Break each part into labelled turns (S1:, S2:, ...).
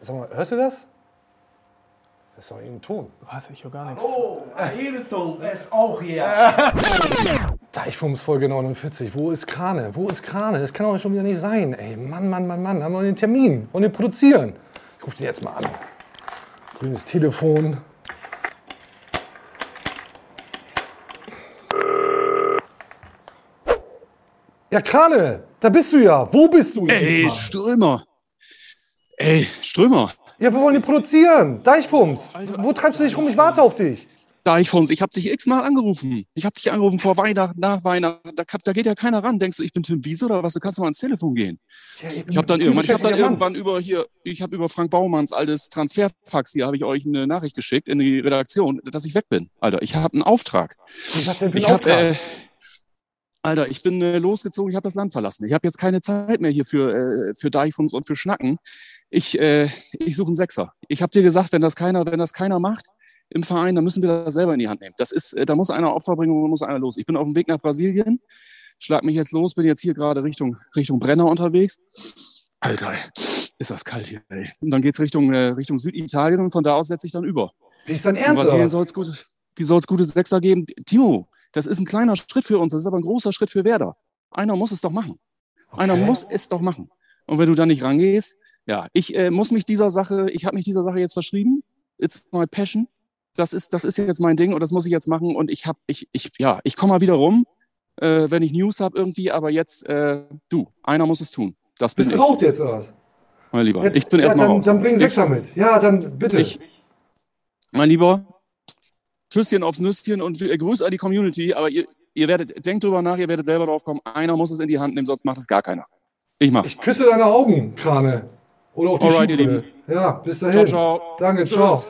S1: Sag mal, hörst du das? Das ist doch irgendein Ton.
S2: Was? Ich höre gar nichts.
S3: Oh, Hilton ist auch hier.
S1: Deichfums Folge 49. Wo ist Krane? Wo ist Krane? Das kann doch schon wieder nicht sein. Ey, Mann, Mann, Mann, Mann. Haben wir einen Termin? Wollen wir produzieren? Ich rufe den jetzt mal an. Grünes Telefon. Ja, Krane, da bist du ja. Wo bist du?
S4: Ey, Strömer. Ey, Strömer.
S1: Ja, wir wollen die produzieren. Deichfums. Wo treibst du dich rum? Ich warte auf dich.
S4: Deichfons, ich hab dich x-mal angerufen. Ich hab dich angerufen vor Weihnachten, nach Weihnachten. Da, da geht ja keiner ran. Denkst du, ich bin Tim Wiese oder was? Du kannst mal ans Telefon gehen. Ich habe dann irgendwann, ich hab dann irgendwann über hier, ich habe über Frank Baumanns altes Transferfax hier, habe ich euch eine Nachricht geschickt in die Redaktion, dass ich weg bin. Alter, ich habe einen Auftrag.
S1: Was denn für ein
S4: Ich hab,
S1: Auftrag?
S4: äh, Alter, ich bin äh, losgezogen, ich habe das Land verlassen. Ich habe jetzt keine Zeit mehr hier für, äh, für Deichfums und für Schnacken. Ich, äh, ich suche einen Sechser. Ich habe dir gesagt, wenn das keiner, wenn das keiner macht im Verein, dann müssen wir das selber in die Hand nehmen. Das ist, äh, da muss einer Opfer bringen und muss einer los. Ich bin auf dem Weg nach Brasilien, schlag mich jetzt los, bin jetzt hier gerade Richtung, Richtung Brenner unterwegs. Alter, ist das kalt hier, ey. Und dann geht's Richtung, äh, Richtung Süditalien und von da aus setze ich dann über.
S1: Wie ist dein
S4: In
S1: Ernst?
S4: Brasilien
S1: was?
S4: soll es gute, Sechser geben. Timo, das ist ein kleiner Schritt für uns, das ist aber ein großer Schritt für Werder. Einer muss es doch machen. Einer
S1: Okay.
S4: muss es doch machen. Und wenn du da nicht rangehst, ja, ich äh, muss mich dieser Sache, ich habe mich dieser Sache jetzt verschrieben. It's my passion. Das ist, das ist jetzt mein Ding und das muss ich jetzt machen. Und ich habe, ich, ich, ja, ich komme mal wieder rum, äh, wenn ich News habe irgendwie. Aber jetzt, äh, du, einer muss es tun. Das bin
S1: Bist du
S4: ich,
S1: raus jetzt, oder was?
S4: mein Lieber.
S1: Ja,
S4: ich bin
S1: ja,
S4: erstmal raus.
S1: Dann bring Sechser mit. Ja, dann bitte.
S4: ich, mein Lieber, Küsschen aufs Nüsschen und äh, Grüß an die Community, aber ihr, ihr werdet, denkt drüber nach, ihr werdet selber drauf kommen, einer muss es in die Hand nehmen, sonst macht es gar keiner. Ich mach's.
S1: Ich küsse deine Augen, Krane. Oder auch die
S4: Alright, ihr
S1: Schuhbrille. Ja, bis dahin.
S4: Ciao, ciao.
S1: Danke,
S4: Tschüss.
S1: ciao.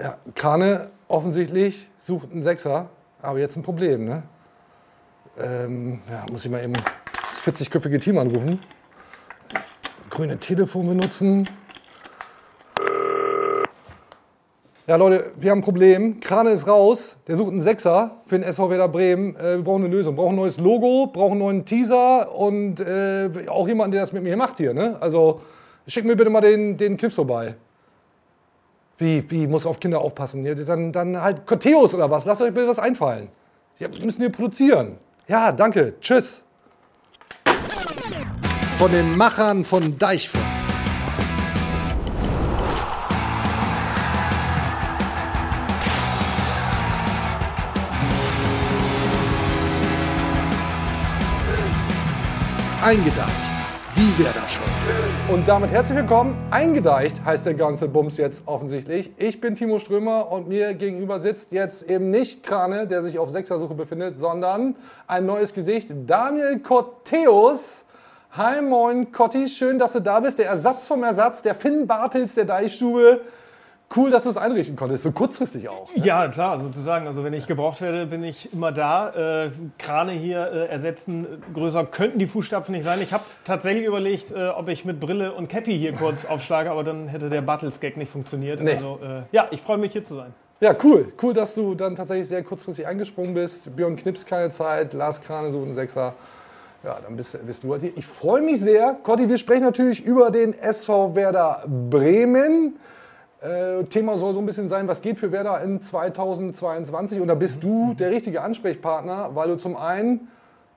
S1: Ja, Krane offensichtlich sucht einen Sechser, aber jetzt ein Problem, ne? Ähm, ja, muss ich mal eben das 40-köpfige Team anrufen. Grüne Telefon benutzen. Ja, Leute, wir haben ein Problem. Krane ist raus. Der sucht einen Sechser für den SV Werder Bremen. Äh, wir brauchen eine Lösung. Wir brauchen ein neues Logo, brauchen einen neuen Teaser und äh, auch jemanden, der das mit mir macht hier. Ne? Also schick mir bitte mal den, den Clips vorbei. Wie, wie, muss auf Kinder aufpassen? Ja, dann, dann halt Corteos oder was. Lasst euch bitte was einfallen. Ja, müssen hier produzieren. Ja, danke. Tschüss. Von den Machern von Deichfels. Eingedeicht. Die Werder Show. Und damit herzlich willkommen. Eingedeicht heißt der ganze Bums jetzt offensichtlich. Ich bin Timo Strömer und mir gegenüber sitzt jetzt eben nicht Krane, der sich auf Sechsersuche befindet, sondern ein neues Gesicht, Daniel Corteus. Hi, moin, Cotti, schön, dass du da bist. Der Ersatz vom Ersatz, der Finn Bartels der Deichstube. Cool, dass du es einrichten konntest, so kurzfristig auch.
S2: Ja, klar, sozusagen. Also wenn ich gebraucht werde, bin ich immer da. Äh, Krane hier äh, ersetzen, größer könnten die Fußstapfen nicht sein. Ich habe tatsächlich überlegt, äh, ob ich mit Brille und Cappy hier kurz aufschlage, aber dann hätte der Battles-Gag nicht funktioniert.
S1: Nee.
S2: Also äh, ja, ich freue mich hier zu sein.
S1: Ja, cool. Cool, dass du dann tatsächlich sehr kurzfristig eingesprungen bist. Björn Knips keine Zeit, Lars Krane so ein Sechser. Ja, dann bist, bist du halt hier. Ich freue mich sehr. Cotti, wir sprechen natürlich über den SV Werder Bremen. Äh, Thema soll so ein bisschen sein, was geht für Werder in 2022. Und da bist du der richtige Ansprechpartner, weil du zum einen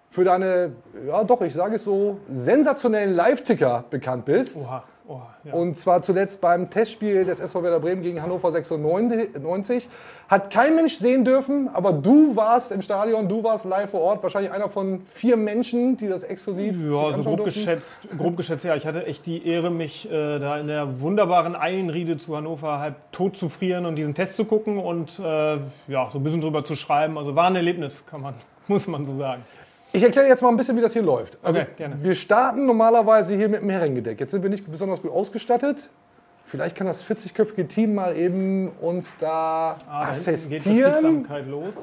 S1: für deine, ja doch, ich sage es so, sensationellen Live-Ticker bekannt bist.
S2: Oha, oha. Ja.
S1: Und zwar zuletzt beim Testspiel des SV Werder Bremen gegen Hannover 96. Hat kein Mensch sehen dürfen, aber du warst im Stadion, du warst live vor Ort. Wahrscheinlich einer von vier Menschen, die das exklusiv
S2: Ja, so grob
S1: durften.
S2: geschätzt, grob geschätzt, ja. Ich hatte echt die Ehre, mich äh, da in der wunderbaren Eilenriede zu Hannover halb tot zu frieren und diesen Test zu gucken und äh, ja, so ein bisschen drüber zu schreiben. Also war ein Erlebnis, kann man, muss man so sagen.
S1: Ich erkläre jetzt mal ein bisschen, wie das hier läuft. Also,
S2: Okay, gerne.
S1: Wir starten normalerweise hier mit dem Herrengedeck. Jetzt sind wir nicht besonders gut ausgestattet. Vielleicht kann das 40-köpfige Team mal eben uns da
S2: Ah, geht
S1: assistieren.
S2: Betriebsamkeit los.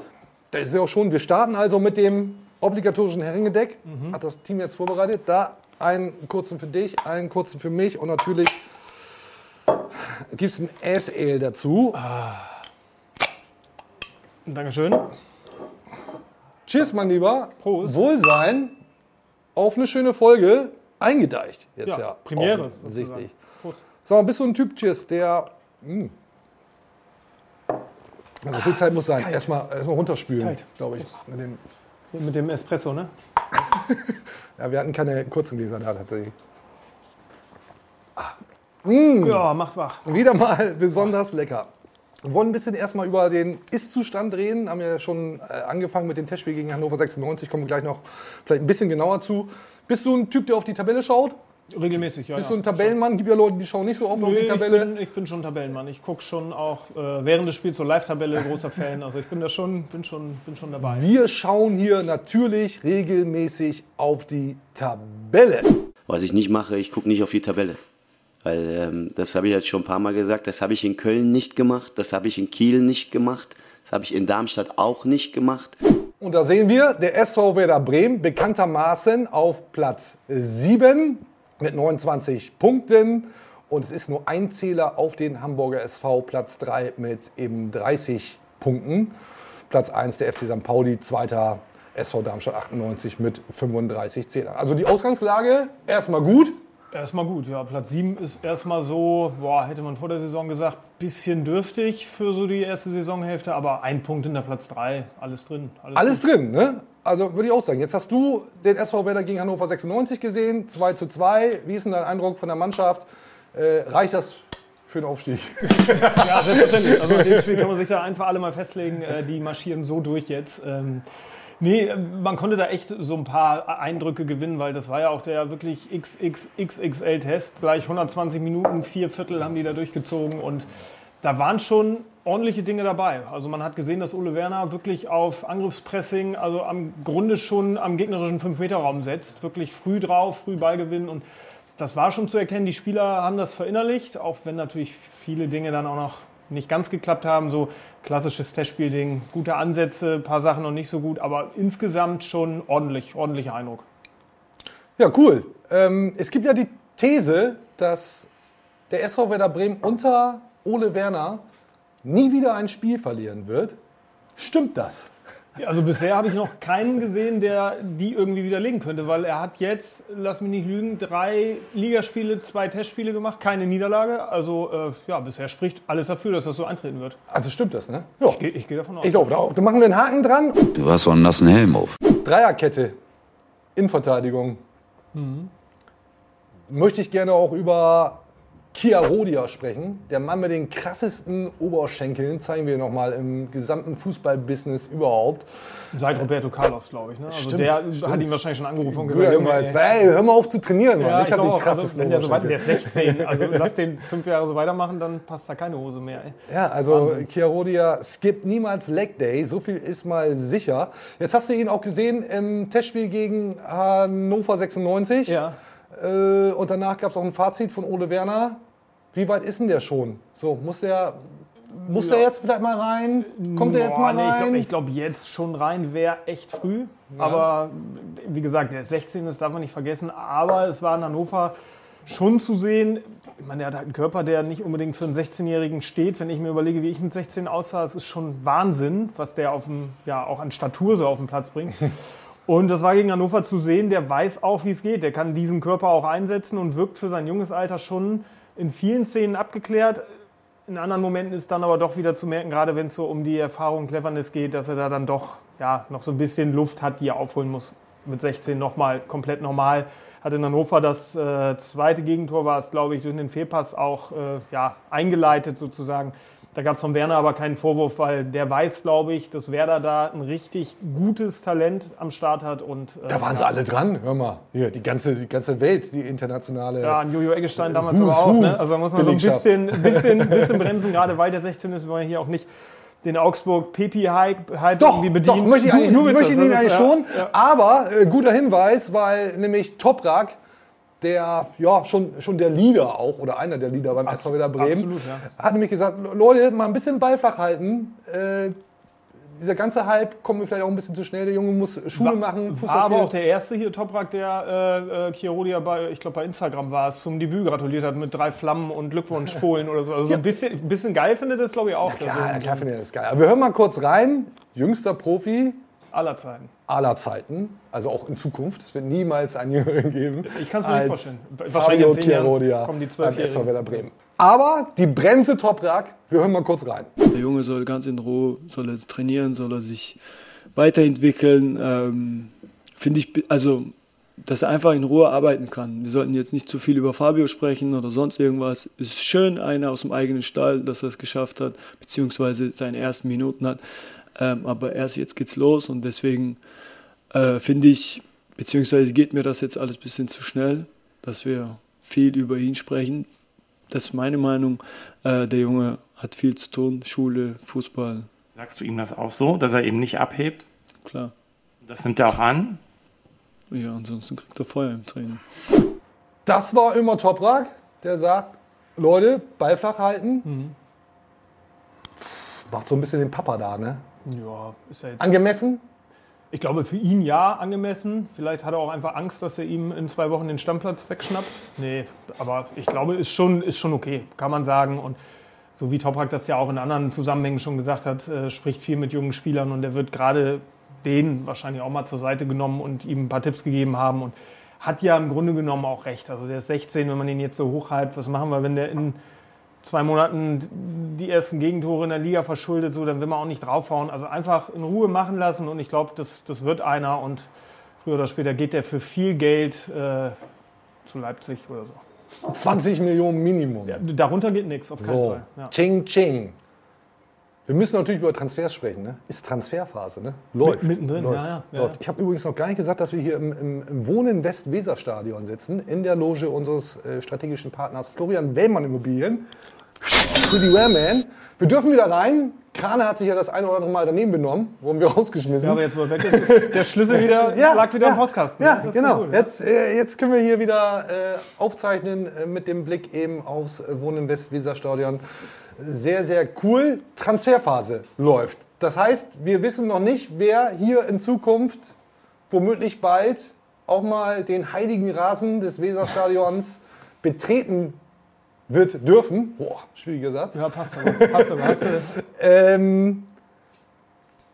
S1: Das ist ja auch schon. Wir starten also mit dem obligatorischen Herrengedeck.
S2: Mhm.
S1: Hat das Team jetzt vorbereitet. Da einen kurzen für dich, einen kurzen für mich und natürlich gibt es ein S-Ale dazu.
S2: Dankeschön.
S1: Cheers, mein Lieber.
S2: Prost.
S1: Wohlsein. Auf eine schöne Folge. eingedeicht. Jetzt ja,
S2: ja Premiere.
S1: Offensichtlich. Sag mal, bist du ein Typ, Cheers, der. Mh, also viel Zeit muss sein. Erstmal, erstmal runterspülen, glaube ich.
S2: Mit dem, mit dem Espresso, ne?
S1: ja, wir hatten keine kurzen Gläser da tatsächlich.
S2: Ah. Mmh. Ja, macht wach.
S1: Wieder mal besonders lecker. Wir wollen ein bisschen erstmal über den Ist-Zustand reden. Haben ja schon äh, angefangen mit dem Testspiel gegen Hannover 96. Kommen wir gleich noch vielleicht ein bisschen genauer zu. Bist du ein Typ, der auf die Tabelle schaut?
S2: Regelmäßig, ja.
S1: Bist du ein Tabellenmann? Gibt ja Leute, die schauen nicht so oft Nö, auf die Tabelle.
S2: Ich bin, ich bin schon Tabellenmann. Ich gucke schon auch äh, während des Spiels so Live-Tabelle, großer Fan. Also ich bin da schon, bin schon, bin schon dabei.
S1: Wir schauen hier natürlich regelmäßig auf die Tabelle.
S5: Was ich nicht mache, ich gucke nicht auf die Tabelle. Weil ähm, das habe ich jetzt schon ein paar Mal gesagt, das habe ich in Köln nicht gemacht, das habe ich in Kiel nicht gemacht, das habe ich in Darmstadt auch nicht gemacht.
S1: Und da sehen wir, der SV Werder Bremen bekanntermaßen auf Platz 7 mit 29 Punkten. Und es ist nur ein Zähler auf den Hamburger SV, Platz 3 mit eben 30 Punkten. Platz 1 der FC St. Pauli, zweiter SV Darmstadt 98 mit 35 Zählern. Also die Ausgangslage erstmal gut.
S2: Erstmal gut, ja. Platz 7 ist erstmal so, boah, hätte man vor der Saison gesagt, bisschen dürftig für so die erste Saisonhälfte, aber ein Punkt in der Platz 3, alles drin.
S1: Alles, alles drin, ne? Also würde ich auch sagen. Jetzt hast du den SV Werder gegen Hannover 96 gesehen, 2 zu 2. Wie ist denn dein Eindruck von der Mannschaft? Äh, reicht das für den Aufstieg?
S2: ja, selbstverständlich. Also in dem Spiel kann man sich da einfach alle mal festlegen, äh, die marschieren so durch jetzt. Nee, man konnte da echt so ein paar Eindrücke gewinnen, weil das war ja auch der wirklich XXXXL-Test. Gleich 120 Minuten, vier Viertel haben die da durchgezogen und da waren schon ordentliche Dinge dabei. Also man hat gesehen, dass Ole Werner wirklich auf Angriffspressing, also am Grunde schon am gegnerischen 5-Meter-Raum setzt. Wirklich früh drauf, früh Ball gewinnen und das war schon zu erkennen. Die Spieler haben das verinnerlicht, auch wenn natürlich viele Dinge dann auch noch nicht ganz geklappt haben. So klassisches Testspielding, gute Ansätze, ein paar Sachen noch nicht so gut, aber insgesamt schon ordentlich, ordentlicher Eindruck.
S1: Ja, cool. Ähm, es gibt ja die These, dass der SV Werder Bremen unter Ole Werner nie wieder ein Spiel verlieren wird. Stimmt das?
S2: Also bisher habe ich noch keinen gesehen, der die irgendwie widerlegen könnte, weil er hat jetzt, lass mich nicht lügen, drei Ligaspiele, zwei Testspiele gemacht, keine Niederlage. Also äh, ja, bisher spricht alles dafür, dass das so eintreten wird.
S1: Also stimmt das, ne?
S2: Ja. Ich gehe geh davon aus.
S1: Ich glaube auch. Da machen wir einen Haken dran.
S5: Du hast so einen nassen Helm auf.
S1: Dreierkette. Innenverteidigung. Mhm. Möchte ich gerne auch über Kia Rodia sprechen. Der Mann mit den krassesten Oberschenkeln, zeigen wir nochmal im gesamten Fußballbusiness überhaupt.
S2: Seit Roberto Carlos, glaube ich. Ne? Also
S1: stimmt,
S2: der
S1: stimmt.
S2: hat ihn wahrscheinlich schon angerufen und
S1: gesagt, Junge, ey, ey, hör mal auf zu trainieren, Mann.
S2: Ja, ich, ich habe den krassesten also, wenn der, so weit, der ist 16, also lass den fünf Jahre so weitermachen, dann passt da keine Hose mehr. Ey.
S1: Ja, also Wahnsinn. Kia Rodia skippt niemals Leg Day, so viel ist mal sicher. Jetzt hast du ihn auch gesehen im Testspiel gegen Hannover 96.
S2: Ja.
S1: Äh, und danach gab es auch ein Fazit von Ole Werner. Wie weit ist denn der schon? So, muss der, muss ja. der jetzt vielleicht mal rein? Kommt der jetzt mal rein?
S2: ich glaube, glaub, jetzt schon rein wäre echt früh. Ja. Aber wie gesagt, der ist 16, das darf man nicht vergessen. Aber es war in Hannover schon zu sehen. Ich meine, er hat halt einen Körper, der nicht unbedingt für einen 16-Jährigen steht. Wenn ich mir überlege, wie ich mit 16 aussah, es ist schon Wahnsinn, was der auf dem, ja, auch an Statur so auf den Platz bringt. Und das war gegen Hannover zu sehen, der weiß auch, wie es geht. Der kann diesen Körper auch einsetzen und wirkt für sein junges Alter schon in vielen Szenen abgeklärt. In anderen Momenten ist dann aber doch wieder zu merken, gerade wenn es so um die Erfahrung Cleverness geht, dass er da dann doch ja, noch so ein bisschen Luft hat, die er aufholen muss. Mit 16 nochmal komplett normal. Hat in Hannover das äh, zweite Gegentor, war es, glaube ich, durch den Fehlpass auch äh, ja, eingeleitet sozusagen. Da gab es von Werner aber keinen Vorwurf, weil der weiß, glaube ich, dass Werder da ein richtig gutes Talent am Start hat. Und,
S1: äh, da waren sie alle dran, hör mal. Hier, die ganze, die ganze Welt, die internationale.
S2: Ja, an Jojo Eggestein damals aber auch. Ne? Also da muss man so ein bisschen, bisschen, bisschen bremsen, gerade weil der 16 ist, wir wollen hier auch nicht den Augsburg Pepi Hype
S1: irgendwie bedienen. Doch, möchte ich, eigentlich, du, du möchte ich ihn eigentlich schon. Ja. Aber äh, guter Hinweis, weil nämlich Toprak der, ja, schon, schon der Leader auch, oder einer der Leader beim SV Werder Bremen, absolut, ja. hat nämlich gesagt, Leute, mal ein bisschen Ball flach halten. Äh, dieser ganze Hype kommt mir vielleicht auch ein bisschen zu schnell. Der Junge muss Schule war, machen.
S2: Fußball war aber auch der erste hier, Toprak, der äh, äh Chirodia bei, ich glaube bei Instagram war es, zum Debüt gratuliert hat mit drei Flammen und Glückwunschfohlen oder so. Also ja. ein bisschen, bisschen geil findet das, glaube ich, auch.
S1: Ja, klar, klar findet das geil. Aber wir hören mal kurz rein. Jüngster Profi,
S2: Aller Zeiten.
S1: aller Zeiten, also auch in Zukunft. Es wird niemals einen Jüngeren geben.
S2: Ich kann's mir nicht vorstellen.
S1: Fabio
S2: Wahrscheinlich
S1: Chiarodia
S2: kommen die
S1: beim
S2: Zwölfjährigen.
S1: SV Werder Bremen. Aber die Bremse Toprak, wir hören mal kurz rein.
S6: Der Junge soll ganz in Ruhe, soll er trainieren, soll er sich weiterentwickeln. Ähm, Finde ich, also, dass er einfach in Ruhe arbeiten kann. Wir sollten jetzt nicht zu viel über Fabio sprechen oder sonst irgendwas. Es ist schön, einer aus dem eigenen Stall, dass er es geschafft hat, beziehungsweise seine ersten Minuten hat. Ähm, aber erst jetzt geht's los und deswegen äh, finde ich, beziehungsweise geht mir das jetzt alles ein bisschen zu schnell, dass wir viel über ihn sprechen. Das ist meine Meinung. Äh, der Junge hat viel zu tun, Schule, Fußball,
S7: Sagst du ihm das auch so, dass er eben nicht abhebt?
S6: klar.
S7: Das nimmt er auch an.
S6: Ja, ansonsten kriegt er Feuer im Training.
S1: Das war immer Toprak, der sagt, Leute, Ball flach halten.
S2: Mhm.
S1: Macht so ein bisschen den Papa da, ne?
S2: Ja, ist ja jetzt.
S1: Angemessen?
S2: Ich glaube, für ihn ja angemessen. Vielleicht hat er auch einfach Angst, dass er ihm in zwei Wochen den Stammplatz wegschnappt. Nee, aber ich glaube, ist schon, ist schon okay, kann man sagen. Und so wie Toprak das ja auch in anderen Zusammenhängen schon gesagt hat, äh, spricht viel mit jungen Spielern und er wird gerade den wahrscheinlich auch mal zur Seite genommen und ihm ein paar Tipps gegeben haben. Und hat ja im Grunde genommen auch recht. Also der ist 16, wenn man ihn jetzt so hochhypt, was machen wir, wenn der in zwei Monaten die ersten Gegentore in der Liga verschuldet, so, dann will man auch nicht draufhauen. Also einfach in Ruhe machen lassen und ich glaube, das, das wird einer und früher oder später geht der für viel Geld äh, zu Leipzig oder so.
S1: 20 Millionen Minimum.
S2: Ja, darunter geht nichts, auf keinen
S1: so,
S2: Fall. Ja.
S1: Ching Ching. Wir müssen natürlich über Transfers sprechen. Ne? Ist Transferphase, ne? Läuft.
S2: mittendrin,
S1: läuft,
S2: ja, ja, ja,
S1: läuft. Ich habe übrigens noch gar nicht gesagt, dass wir hier im, im, im Wohnen West-Weser-Stadion sitzen, in der Loge unseres äh, strategischen Partners Florian Wellmann Immobilien. Pretty well, man. Wir dürfen wieder rein. Krane hat sich ja das eine oder andere Mal daneben benommen, wurden wir rausgeschmissen.
S2: Ja, aber jetzt, wo er weg ist, ist der Schlüssel wieder, lag wieder im Postkasten.
S1: Ja, genau.
S2: cool, ja.
S1: Jetzt, äh, jetzt können wir hier wieder äh, aufzeichnen äh, mit dem Blick eben aufs Wohnen West-Weser Stadion. Sehr, sehr cool. Transferphase läuft. Das heißt, wir wissen noch nicht, wer hier in Zukunft womöglich bald auch mal den heiligen Rasen des Weserstadions betreten wird dürfen. Boah, schwieriger Satz.
S2: Ja, passt aber. Passt
S1: Ähm,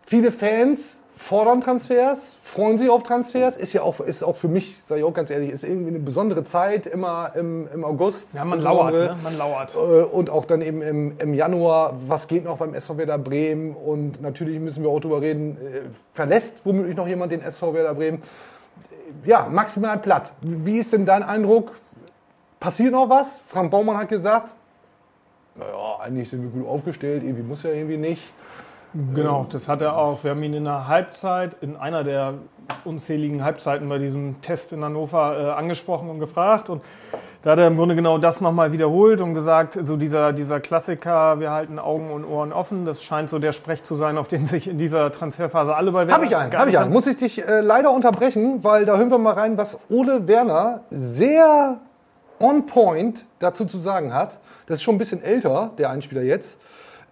S1: viele Fans fordern Transfers, freuen sich auf Transfers. Ist ja auch, ist auch für mich, sage ich auch ganz ehrlich, ist irgendwie eine besondere Zeit, immer im, im August.
S2: ja, man lauert, ne? Man lauert.
S1: Äh, Und auch dann eben im, im Januar, was geht noch beim SV Werder Bremen? Und natürlich müssen wir auch drüber reden, äh, verlässt womöglich noch jemand den SV Werder Bremen? Ja, maximal platt. Wie ist denn dein Eindruck? Passiert noch was? Frank Baumann hat gesagt, naja, eigentlich sind wir gut aufgestellt, irgendwie muss ja irgendwie nicht.
S2: Genau, das hat er auch. Wir haben ihn in der Halbzeit, in einer der unzähligen Halbzeiten bei diesem Test in Hannover äh, angesprochen und gefragt. Und da hat er im Grunde genau das nochmal wiederholt und gesagt, so dieser, dieser Klassiker, wir halten Augen und Ohren offen, das scheint so der Sprech zu sein, auf den sich in dieser Transferphase alle bei Werder
S1: Habe ich einen, habe ich einen. Muss ich dich äh, leider unterbrechen, weil da hören wir mal rein, was Ole Werner sehr on point dazu zu sagen hat. Das ist schon ein bisschen älter, der Einspieler jetzt.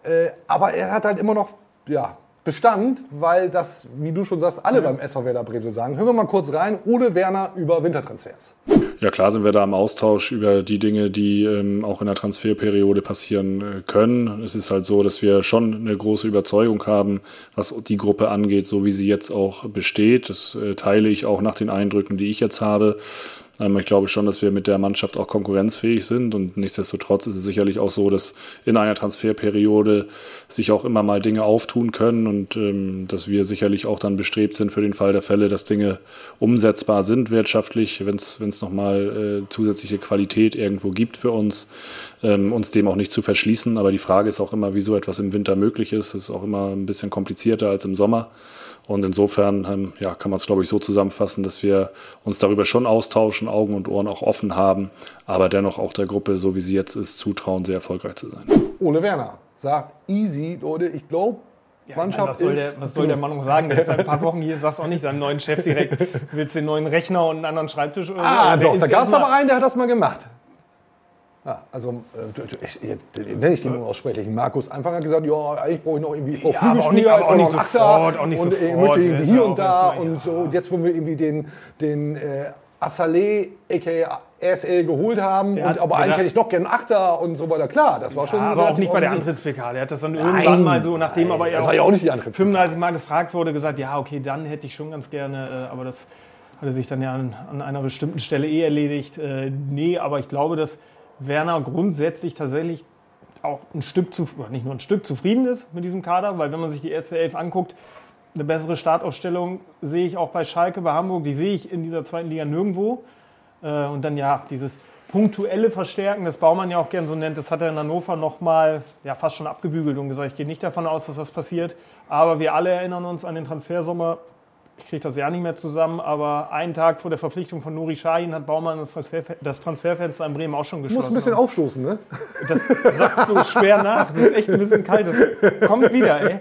S1: Äh, aber er hat halt immer noch ja, Bestand, weil das, wie du schon sagst, alle beim SV Werder Bremen so sagen. Hören wir mal kurz rein. Ole Werner über Wintertransfers.
S8: Ja, klar sind wir da im Austausch über die Dinge, die ähm, auch in der Transferperiode passieren äh, können. Es ist halt so, dass wir schon eine große Überzeugung haben, was die Gruppe angeht, so wie sie jetzt auch besteht. Das äh, teile ich auch nach den Eindrücken, die ich jetzt habe. Ähm, ich glaube schon, dass wir mit der Mannschaft auch konkurrenzfähig sind und nichtsdestotrotz ist es sicherlich auch so, dass in einer Transferperiode sich auch immer mal Dinge auftun können und ähm, dass wir sicherlich auch dann bestrebt sind für den Fall der Fälle, dass Dinge umsetzbar sind wirtschaftlich, wenn es nochmal äh, zusätzliche Qualität irgendwo gibt für uns, ähm, uns dem auch nicht zu verschließen. Aber die Frage ist auch immer, wie so etwas im Winter möglich ist. Das ist auch immer ein bisschen komplizierter als im Sommer. Und insofern ähm, ja, kann man es, glaube ich, so zusammenfassen, dass wir uns darüber schon austauschen, Augen und Ohren auch offen haben, aber dennoch auch der Gruppe, so wie sie jetzt ist, zutrauen, sehr erfolgreich zu sein.
S1: Ole Werner sagt, easy, Leute, ich glaube, Mannschaft
S2: was soll,
S1: ist...
S2: der, was soll der Mann noch sagen? Der ist seit ein paar Wochen hier, sagst auch nicht deinem neuen Chef direkt, willst du den neuen Rechner und einen anderen Schreibtisch oder so?
S1: Ah,
S2: Der
S1: doch, da gab es aber einen, der hat das mal gemacht. Ja, also, äh, ich, nenne ich den unaussprechlich. Markus Anfang hat gesagt, ja, eigentlich brauche ich noch irgendwie ich brauche
S2: Ja, auch nicht- aber auch nicht sofort,
S1: Achter
S2: auch nicht
S1: und ich
S2: sofort.
S1: möchte
S2: Der
S1: irgendwie hier
S2: ja
S1: und da und so. Und jetzt wollen wir irgendwie den, den äh, Assalé, a.k.a. RSL, geholt haben
S2: Der
S1: und aber eigentlich hätte ich noch gern einen Achter und so weiter. Klar, das war schon.
S2: Ja, aber auch nicht bei der. Antritts-PK. Der hat das dann
S1: Nein.
S2: irgendwann mal so, nachdem
S1: Nein,
S2: aber er
S1: das war ja auch nicht die Antritts-
S2: 35 Mal gefragt wurde, gesagt, ja, okay, dann hätte ich schon ganz gerne, äh, aber das hatte sich dann ja an, an einer bestimmten Stelle eh erledigt. Äh, nee, aber ich glaube, dass Werner grundsätzlich tatsächlich auch ein Stück zu, nicht nur ein Stück zufrieden ist mit diesem Kader, weil wenn man sich die erste Elf anguckt, eine bessere Startaufstellung sehe ich auch bei Schalke, bei Hamburg, die sehe ich in dieser zweiten Liga nirgendwo. Äh, und dann ja, dieses punktuelle Verstärken, das Baumann ja auch gern so nennt, das hat er in Hannover nochmal ja, fast schon abgebügelt und gesagt, ich gehe nicht davon aus, dass das passiert. Aber wir alle erinnern uns an den Transfersommer. Ich kriege das ja nicht mehr zusammen, aber einen Tag vor der Verpflichtung von Nuri Sahin hat Baumann das, Transfer, das Transferfenster in Bremen auch schon
S1: Du
S2: geschlossen.
S1: musst ein bisschen aufstoßen, ne?
S2: das sagt so schwer nach. Das ist echt ein bisschen kalt. Das kommt wieder, ey.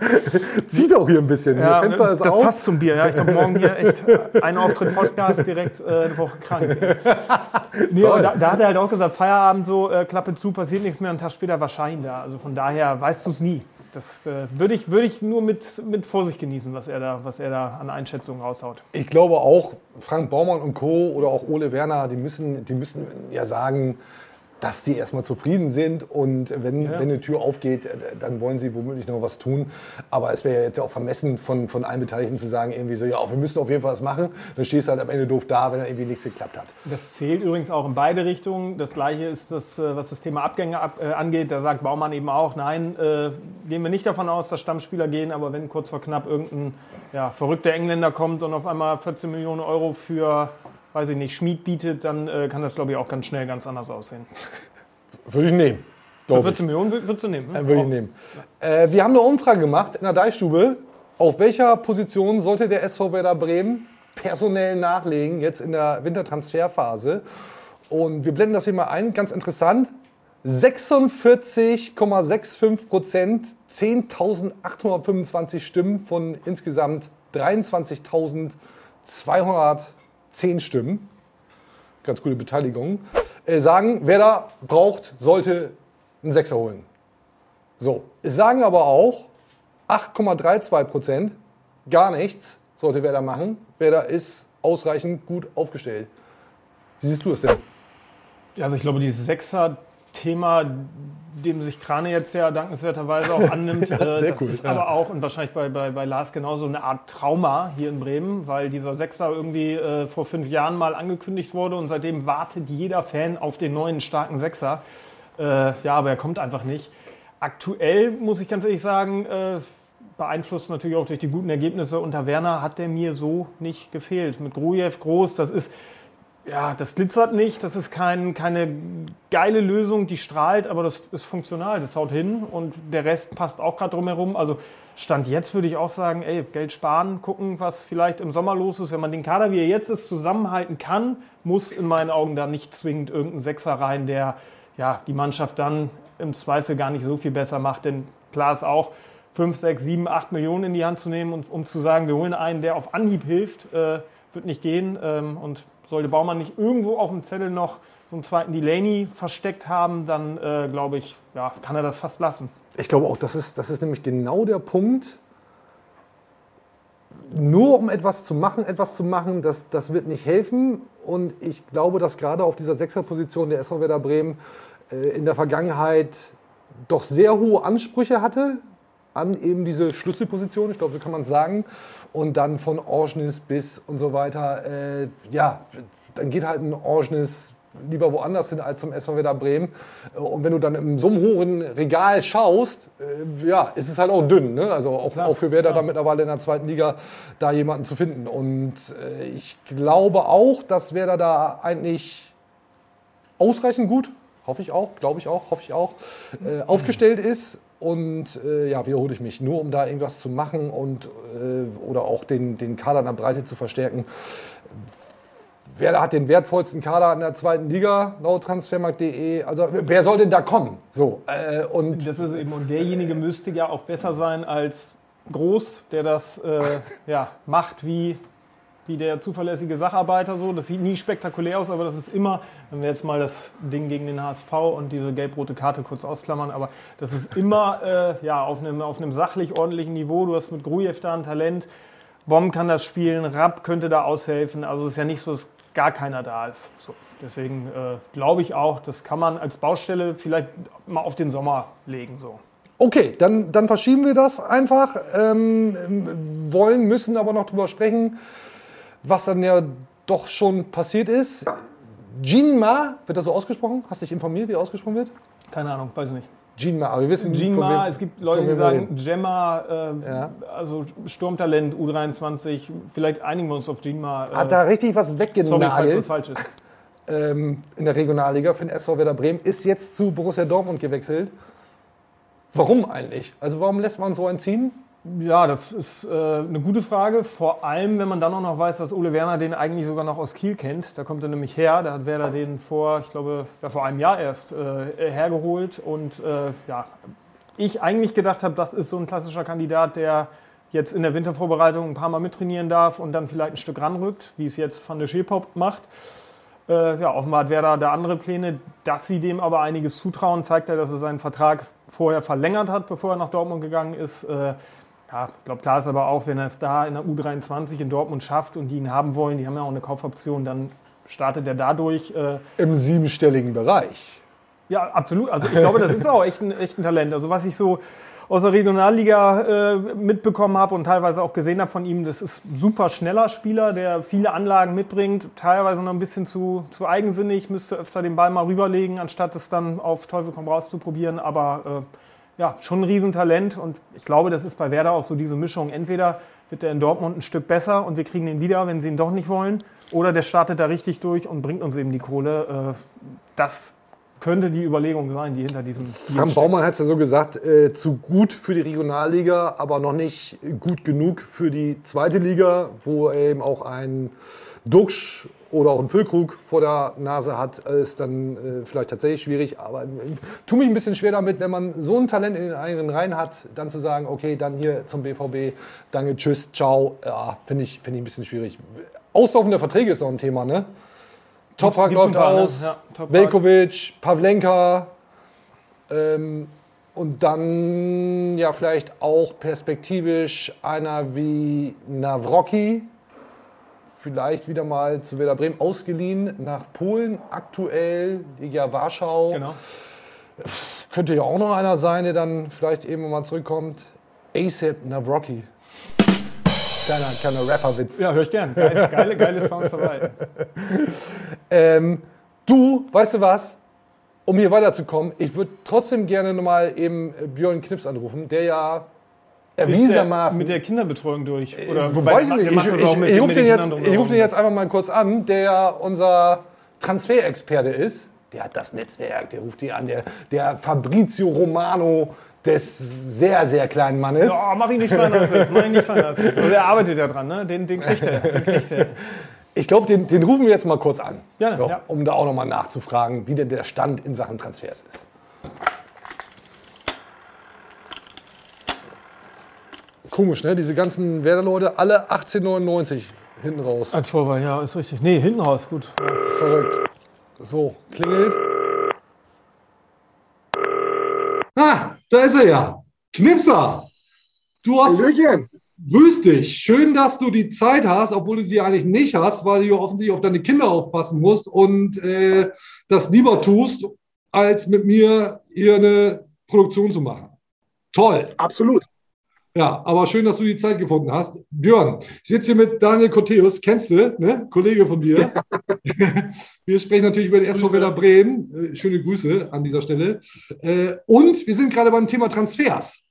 S1: Sieht auch hier ein bisschen.
S2: Ja,
S1: Hier Fenster ist
S2: das
S1: auf.
S2: passt zum Bier. Ja, ich glaube, morgen hier echt ein Auftritt Podcast direkt äh, eine Woche krank. Nee, da, da hat er halt auch gesagt, Feierabend so, äh, Klappe zu, passiert nichts mehr. Einen Tag später war Schein da. Also von daher weißt du es nie. Das äh, würde ich, würd ich nur mit, mit Vorsicht genießen, was er, da, was er da an Einschätzungen raushaut.
S1: Ich glaube auch, Frank Baumann und Co. oder auch Ole Werner, die müssen, die müssen ja sagen, dass die erstmal zufrieden sind und wenn,
S2: Ja.
S1: wenn eine Tür aufgeht, äh, dann wollen sie womöglich noch was tun. Aber es wäre jetzt auch vermessen von, von allen Beteiligten zu sagen, irgendwie so, ja, wir müssen auf jeden Fall was machen. Dann stehst du halt am Ende doof da, wenn da irgendwie nichts geklappt hat.
S2: Das zählt übrigens auch in beide Richtungen. Das gleiche ist das, äh, was das Thema Abgänge ab, äh, angeht. Da sagt Baumann eben auch, nein, äh, gehen wir nicht davon aus, dass Stammspieler gehen, aber wenn kurz vor knapp irgendein ja, verrückter Engländer kommt und auf einmal 14 Millionen Euro für, weiß ich nicht, Schmied bietet, dann äh, kann das, glaube ich, auch ganz schnell ganz anders aussehen.
S1: Würde ich nehmen.
S2: Für
S1: glaub ich.
S2: 14 Millionen wür- würdest du nehmen? ne?
S1: Äh, Würde ich nehmen. Äh, wir haben eine Umfrage gemacht in der Deichstube. Auf welcher Position sollte der SV Werder Bremen personell nachlegen, jetzt in der Wintertransferphase? Und wir blenden das hier mal ein. Ganz interessant. 46,65 Prozent, 10.825 Stimmen von insgesamt 23.210 Stimmen. Ganz gute Beteiligung. Äh, sagen, Werder braucht, sollte einen Sechser holen. So, es sagen aber auch 8,32 Prozent, gar nichts sollte Werder machen. Werder ist ausreichend gut aufgestellt. Wie siehst du es denn?
S2: Also ich glaube, dieses Sechser-Thema, dem sich Krane jetzt ja dankenswerterweise auch annimmt,
S1: Ja,
S2: äh,
S1: sehr
S2: das
S1: cool,
S2: ist
S1: ja.
S2: aber auch und wahrscheinlich bei, bei, bei Lars genauso eine Art Trauma hier in Bremen, weil dieser Sechser irgendwie äh, vor fünf Jahren mal angekündigt wurde und seitdem wartet jeder Fan auf den neuen starken Sechser. Äh, ja, aber er kommt einfach nicht. Aktuell muss ich ganz ehrlich sagen, äh, beeinflusst natürlich auch durch die guten Ergebnisse unter Werner, hat der mir so nicht gefehlt. Mit Grujew groß, das ist ja, das glitzert nicht, das ist kein, keine geile Lösung, die strahlt, aber das ist funktional, das haut hin und der Rest passt auch gerade drumherum. Also Stand jetzt würde ich auch sagen, ey, Geld sparen, gucken, was vielleicht im Sommer los ist. Wenn man den Kader, wie er jetzt ist, zusammenhalten kann, muss in meinen Augen da nicht zwingend irgendein Sechser rein, der ja, die Mannschaft dann im Zweifel gar nicht so viel besser macht. Denn klar ist auch, 5, 6, 7, 8 Millionen in die Hand zu nehmen und um zu sagen, wir holen einen, der auf Anhieb hilft, äh, wird nicht gehen. Ähm, und sollte Baumann nicht irgendwo auf dem Zettel noch so einen zweiten Delaney versteckt haben, dann äh, glaube ich, ja, kann er das fast lassen.
S1: Ich glaube auch, das ist, das ist nämlich genau der Punkt. Nur um etwas zu machen, etwas zu machen, das, das wird nicht helfen. Und ich glaube, dass gerade auf dieser Sechserposition der SV Werder Bremen äh, in der Vergangenheit doch sehr hohe Ansprüche hatte an eben diese Schlüsselposition, ich glaube, so kann man es sagen. Und dann von Orsnes bis und so weiter, äh, ja, dann geht halt ein Orsnes lieber woanders hin als zum SV Werder Bremen. Und wenn du dann in so einem hohen Regal schaust, äh, ja, ist es halt auch dünn. Ne? Also auch, auch für Werder da mittlerweile in der zweiten Liga da jemanden zu finden. Und äh, ich glaube auch, dass Werder da eigentlich ausreichend gut, hoffe ich auch, glaube ich auch, hoffe ich auch, äh, aufgestellt ist. Und äh, ja, wiederhole ich mich, nur um da irgendwas zu machen und äh, oder auch den, den Kader in der Breite zu verstärken. Werder hat den wertvollsten Kader in der zweiten Liga, laut transfermarkt.de. Also wer soll denn da kommen? So, äh, und
S2: Das ist eben, und derjenige müsste ja auch besser sein als Groß, der das äh, ja, macht wie, wie der zuverlässige Sacharbeiter. So. Das sieht nie spektakulär aus, aber das ist immer, wenn wir jetzt mal das Ding gegen den HSV und diese gelb-rote Karte kurz ausklammern, aber das ist immer äh, ja, auf, einem, auf einem sachlich ordentlichen Niveau. Du hast mit Grujew da ein Talent. Bomb kann das spielen, Rapp könnte da aushelfen. Also es ist ja nicht so, dass gar keiner da ist. So, deswegen äh, glaube ich auch, das kann man als Baustelle vielleicht mal auf den Sommer legen. So.
S1: Okay, dann, dann verschieben wir das einfach. Ähm, wollen, müssen aber noch drüber sprechen, was dann ja doch schon passiert ist. Jinma, wird das so ausgesprochen? Hast du dich informiert, wie ausgesprochen wird?
S2: Keine Ahnung, weiß ich nicht.
S1: Jinma, aber wir wissen
S2: Jinma, es gibt Leute, die sagen Gemma, äh, ja. also Sturmtalent, U23, vielleicht einigen wir uns auf Jinma.
S1: Äh, Hat da richtig was weggenagelt.
S2: Sorry, falls das falsch ist.
S1: Ähm, in der Regionalliga für den SV Werder Bremen, ist jetzt zu Borussia Dortmund gewechselt. Warum eigentlich? Also warum lässt man so entziehen?
S2: Ja, das ist äh, eine gute Frage. Vor allem, wenn man dann auch noch weiß, dass Ole Werner den eigentlich sogar noch aus Kiel kennt. Da kommt er nämlich her. Da hat Werder den vor, ich glaube, ja, vor einem Jahr erst äh, hergeholt. Und äh, ja, ich eigentlich gedacht habe, das ist so ein klassischer Kandidat, der jetzt in der Wintervorbereitung ein paar Mal mittrainieren darf und dann vielleicht ein Stück ranrückt, wie es jetzt Van der Schepop macht. Äh, ja, offenbar hat Werder da andere Pläne. Dass sie dem aber einiges zutrauen, zeigt ja, dass er seinen Vertrag vorher verlängert hat, bevor er nach Dortmund gegangen ist. Äh, ja, ich glaube, klar ist aber auch, wenn er es da in der U23 in Dortmund schafft und die ihn haben wollen, die haben ja auch eine Kaufoption, dann startet er dadurch. Äh,
S1: Im siebenstelligen Bereich.
S2: Ja, absolut. Also ich glaube, das ist auch echt ein, echt ein Talent. Also was ich so aus der Regionalliga äh, mitbekommen habe und teilweise auch gesehen habe von ihm, das ist ein super schneller Spieler, der viele Anlagen mitbringt, teilweise noch ein bisschen zu, zu eigensinnig, müsste öfter den Ball mal rüberlegen, anstatt es dann auf Teufel komm raus zu probieren. Aber äh, ja, schon ein Riesentalent und ich glaube, das ist bei Werder auch so diese Mischung. Entweder wird er in Dortmund ein Stück besser und wir kriegen ihn wieder, wenn sie ihn doch nicht wollen, oder der startet da richtig durch und bringt uns eben die Kohle. Äh, das könnte die Überlegung sein, die hinter diesem.
S1: Frank Baumann hat es ja so gesagt, äh, zu gut für die Regionalliga, aber noch nicht gut genug für die zweite Liga, wo eben auch ein Duxch oder auch ein Füllkrug vor der Nase hat, ist dann äh, vielleicht tatsächlich schwierig. Aber äh, tue mich ein bisschen schwer damit, wenn man so ein Talent in den eigenen Reihen hat, dann zu sagen, okay, dann hier zum BVB, danke, tschüss, ciao. Ja, finde ich, find ich ein bisschen schwierig. Auslaufende Verträge ist noch ein Thema, ne? Toprak läuft paar, aus, ne? ja, Velkovic, Pavlenka. Ähm, und dann ja vielleicht auch perspektivisch einer wie Navroki, vielleicht wieder mal zu Werder Bremen ausgeliehen nach Polen, aktuell Liga Warschau. Genau. Könnte ja auch noch einer sein, der dann vielleicht eben mal zurückkommt. ASAP Navrocky. Kleiner, kleiner Rapper-Witz.
S2: Ja, höre ich gern. Geile, geile, geile Songs dabei.
S1: ähm, du, weißt du was? Um hier weiterzukommen, ich würde trotzdem gerne nochmal eben Björn Knips anrufen, der ja erwiesenermaßen.
S2: mit der Kinderbetreuung durch?
S1: Äh, Oder, wobei, weiß ich nicht. Ich, ich, ich rufe den, jetzt, ich ruf den jetzt einfach mal kurz an, der unser Transferexperte ist. Der hat das Netzwerk, der ruft die an, der, der Fabrizio Romano des sehr, sehr kleinen Mannes.
S2: Ja, mach ihn nicht kleiner mach ihn nicht Also er arbeitet ja dran, ne? Den, den kriegt er. Den kriegt er.
S1: Ich glaube, den, den rufen wir jetzt mal kurz an, ja, so, ja. um da auch nochmal nachzufragen, wie denn der Stand in Sachen Transfers ist. Komisch, ne? Diese ganzen Werder-Leute, alle 1899 hinten raus.
S2: Als Vorwahl, ja, ist richtig. Nee, hinten raus, gut.
S1: Verrückt. So, klingelt. Ah, da ist er ja. Knipser. Du hast.
S9: Hallöchen.
S1: Grüß dich. Schön, dass du die Zeit hast, obwohl du sie eigentlich nicht hast, weil du offensichtlich auf deine Kinder aufpassen musst und äh, das lieber tust, als mit mir hier eine Produktion zu machen. Toll.
S9: Absolut.
S1: Ja, aber schön, dass du die Zeit gefunden hast. Björn, ich sitze hier mit Daniel Coteus, kennst du, ne? Kollege von dir. wir sprechen natürlich über den SV Werder Bremen. Äh, schöne Grüße an dieser Stelle. Äh, und wir sind gerade beim Thema Transfers.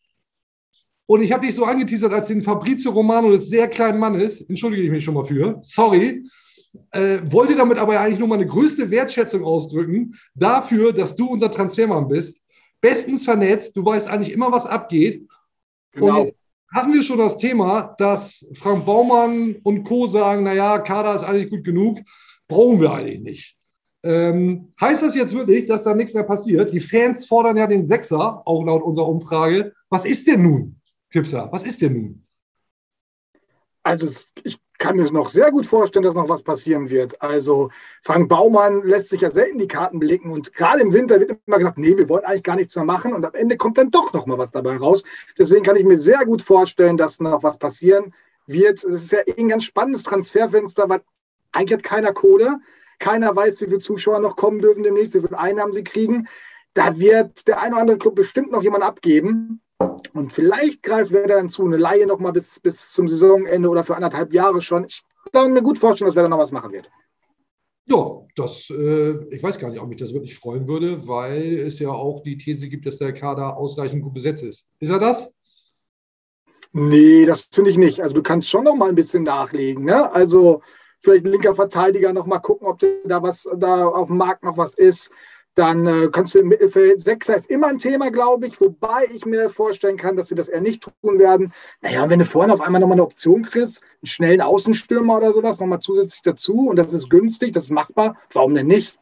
S1: Und ich habe dich so angeteasert als den Fabrizio Romano des sehr kleinen Mannes. Entschuldige ich mich schon mal für. Sorry. Äh, wollte damit aber eigentlich nur meine größte Wertschätzung ausdrücken dafür, dass du unser Transfermann bist. Bestens vernetzt. Du weißt eigentlich immer, was abgeht. Genau. Und hatten wir schon das Thema, dass Frank Baumann und Co. sagen, naja, Kader ist eigentlich gut genug, brauchen wir eigentlich nicht. Ähm, heißt das jetzt wirklich, dass da nichts mehr passiert? Die Fans fordern ja den Sechser, auch laut unserer Umfrage. Was ist denn nun, Kipser? Was ist denn nun?
S9: Also ich kann mir noch sehr gut vorstellen, dass noch was passieren wird. Also Frank Baumann lässt sich ja selten die Karten blicken und gerade im Winter wird immer gesagt, nee, wir wollen eigentlich gar nichts mehr machen und am Ende kommt dann doch noch mal was dabei raus. Deswegen kann ich mir sehr gut vorstellen, dass noch was passieren wird. Es ist ja eh ein ganz spannendes Transferfenster, weil Eigentlich hat keiner Kohle. Keiner weiß, wie viele Zuschauer noch kommen dürfen demnächst, wie viele Einnahmen sie kriegen. Da wird der ein oder andere Club bestimmt noch jemand abgeben. Und vielleicht greift Werder dann zu, eine Laie noch mal bis, bis zum Saisonende oder für anderthalb Jahre schon. Ich kann mir gut vorstellen, dass Werder noch was machen wird.
S1: Ja, das, äh, ich weiß gar nicht, ob mich das wirklich freuen würde, weil es ja auch die These gibt, dass der Kader ausreichend gut besetzt ist. Ist er das?
S9: Nee, das finde ich nicht. Also du kannst schon noch mal ein bisschen nachlegen. Ne? Also vielleicht linker Verteidiger noch mal gucken, ob da was da auf dem Markt noch was ist. Dann äh, kannst du im Mittelfeld, Sechser ist immer ein Thema, glaube ich, wobei ich mir vorstellen kann, dass sie das eher nicht tun werden. Naja, wenn du vorhin auf einmal nochmal eine Option kriegst, einen schnellen Außenstürmer oder sowas, nochmal zusätzlich dazu und das ist günstig, das ist machbar, warum denn nicht?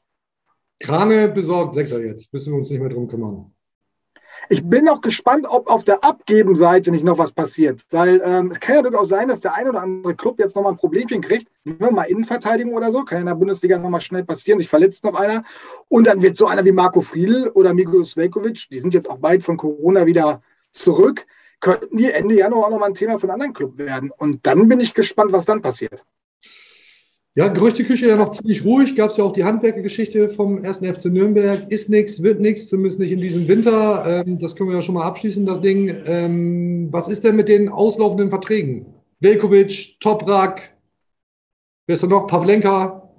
S1: Krane besorgt Sechser jetzt, müssen wir uns nicht mehr drum kümmern.
S9: Ich bin auch gespannt, ob auf der Abgebenseite nicht noch was passiert. Weil ähm, es kann ja durchaus sein, dass der ein oder andere Club jetzt nochmal ein Problemchen kriegt. Nehmen wir mal Innenverteidigung oder so. Kann ja in der Bundesliga nochmal schnell passieren. Sich verletzt noch einer. Und dann wird so einer wie Marco Friedl oder Miguel Svelkovic, die sind jetzt auch bald von Corona wieder zurück, könnten die Ende Januar auch nochmal ein Thema für einen anderen Club werden. Und dann bin ich gespannt, was dann passiert.
S1: Ja, Gerüchteküche ja noch ziemlich ruhig. Gab es ja auch die Handwerkergeschichte vom 1. FC Nürnberg. Ist nichts, wird nichts, zumindest nicht in diesem Winter. Ähm, das können wir ja schon mal abschließen, das Ding. Ähm, was ist denn mit den auslaufenden Verträgen? Velkovic, Toprak, wer ist da noch? Pavlenka?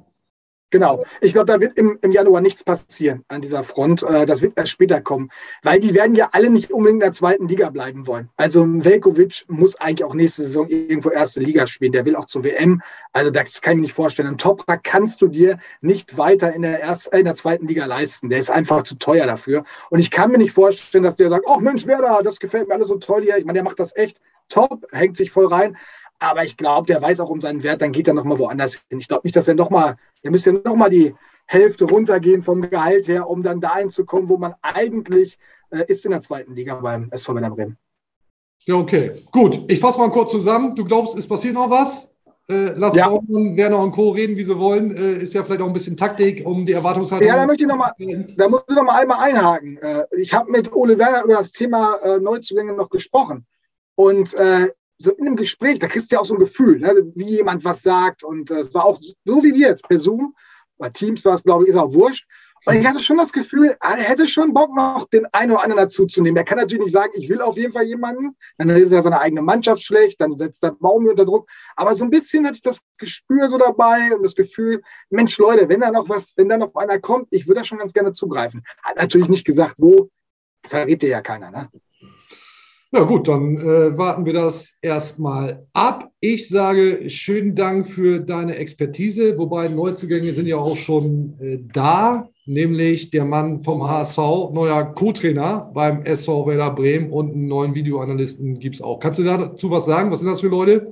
S9: Genau. Ich glaube, da wird im, im Januar nichts passieren an dieser Front. Äh, das wird erst später kommen, weil die werden ja alle nicht unbedingt in der zweiten Liga bleiben wollen. Also Velkovic muss eigentlich auch nächste Saison irgendwo erste Liga spielen. Der will auch zur WM. Also das kann ich mir nicht vorstellen. Ein Toprak kannst du dir nicht weiter in der, ersten, äh, in der zweiten Liga leisten. Der ist einfach zu teuer dafür. Und ich kann mir nicht vorstellen, dass der sagt, ach Mensch, wer da, das gefällt mir alles so toll hier. Ich meine, der macht das echt top, hängt sich voll rein. Aber ich glaube, der weiß auch um seinen Wert, dann geht er nochmal woanders hin. Ich glaube nicht, dass er nochmal, der müsste nochmal die Hälfte runtergehen vom Gehalt her, um dann dahin zu kommen, wo man eigentlich äh, ist in der zweiten Liga beim SV Werder Bremen.
S1: Ja, okay. Gut, ich fasse mal kurz zusammen. Du glaubst, es passiert noch was? Äh, lass ja. Baumann, Werner und Co. reden, wie sie wollen. Äh, ist ja vielleicht auch ein bisschen Taktik, um die Erwartungshaltung.
S9: Ja, da möchte ich noch mal, da muss ich noch mal einmal einhaken. Äh, ich habe mit Ole Werner über das Thema äh, Neuzugänge noch gesprochen. Und äh, so in einem Gespräch, da kriegst du ja auch so ein Gefühl, ne, wie jemand was sagt. Und äh, es war auch so wie wir jetzt per Zoom, bei Teams war es, glaube ich, ist auch wurscht. Und ich hatte schon das Gefühl, ah, er hätte schon Bock, noch den einen oder anderen dazu zu nehmen. Er kann natürlich nicht sagen, ich will auf jeden Fall jemanden. Dann redet er seine eigene Mannschaft schlecht, dann setzt er Baum unter Druck. Aber so ein bisschen hatte ich das Gespür so dabei und das Gefühl, Mensch, Leute, wenn da noch was, wenn da noch einer kommt, ich würde da schon ganz gerne zugreifen. Hat natürlich nicht gesagt, wo, verrät dir ja keiner, ne?
S1: Na gut, dann äh, warten wir das erstmal ab. Ich sage schönen Dank für deine Expertise, wobei Neuzugänge sind ja auch schon äh, da, nämlich der Mann vom HSV, neuer Co-Trainer beim SV Werder Bremen und einen neuen Videoanalysten gibt es auch. Kannst du dazu was sagen? Was sind das für Leute?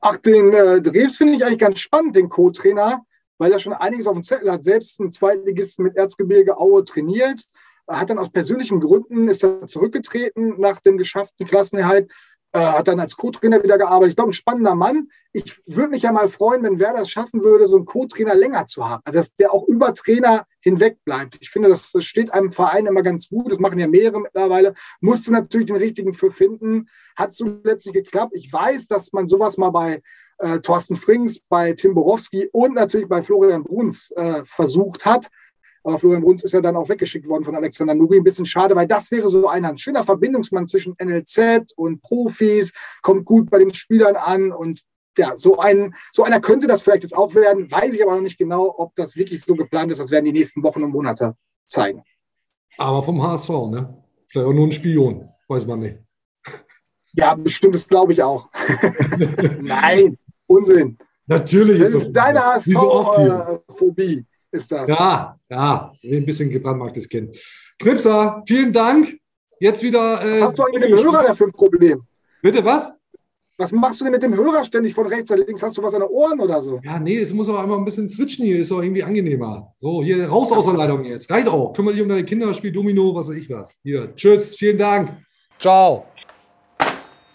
S9: Ach, den äh, Dreves finde ich eigentlich ganz spannend, den Co-Trainer, weil er schon einiges auf dem Zettel hat, selbst einen Zweitligisten mit Erzgebirge Aue trainiert hat dann aus persönlichen Gründen ist er zurückgetreten nach dem geschafften Klassenerhalt, äh, hat dann als Co-Trainer wieder gearbeitet. Ich glaube, ein spannender Mann. Ich würde mich ja mal freuen, wenn Werder es schaffen würde, so einen Co-Trainer länger zu haben. Also, dass der auch über Trainer hinweg bleibt. Ich finde, das steht einem Verein immer ganz gut. Das machen ja mehrere mittlerweile. Musste natürlich den richtigen für finden. Hat zuletzt geklappt. Ich weiß, dass man sowas mal bei äh, Thorsten Frings, bei Tim Borowski und natürlich bei Florian Bruns äh, versucht hat. Aber Florian Bruns ist ja dann auch weggeschickt worden von Alexander Nuri. Ein bisschen schade, weil das wäre so ein, ein schöner Verbindungsmann zwischen NLZ und Profis, kommt gut bei den Spielern an und ja, so, ein, so einer könnte das vielleicht jetzt auch werden. Weiß ich aber noch nicht genau, ob das wirklich so geplant ist. Das werden die nächsten Wochen und Monate zeigen.
S1: Aber vom HSV, ne? Vielleicht auch nur ein Spion, weiß man nicht.
S9: Ja, bestimmt, das glaube ich auch. Nein, Unsinn.
S1: Natürlich
S9: das ist, ist deine HSV-Phobie ist das.
S1: Ja, ja, ein bisschen gebrandmarktes Kind. Knipser, vielen Dank. Jetzt wieder.
S9: Äh, was hast du eigentlich mit dem Hörer da für ein Problem?
S1: Bitte was?
S9: Was machst du denn mit dem Hörer ständig von rechts nach links? Hast du was an den Ohren oder so?
S1: Ja, nee, es muss aber einmal ein bisschen switchen hier, ist doch irgendwie angenehmer. So, hier raus aus der Leitung jetzt. Reicht auch. Kümmere dich um deine Kinder, spiel Domino, was weiß ich was. Hier, tschüss, vielen Dank. Ciao.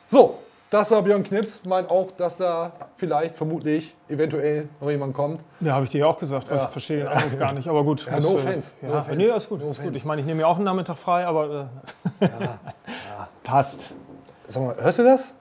S1: So, das war Björn Knips, meint auch, dass da vielleicht, vermutlich, eventuell noch jemand kommt.
S2: Ja, habe ich dir auch gesagt. Was ja. verstehe den Anruf gar nicht, aber gut.
S1: Ja, no offense.
S2: Ja, no offense. Nee, ist gut. No ist gut. Ich meine, ich nehme mir auch einen Nachmittag frei, aber äh, ja, passt.
S1: Sag mal, hörst du das?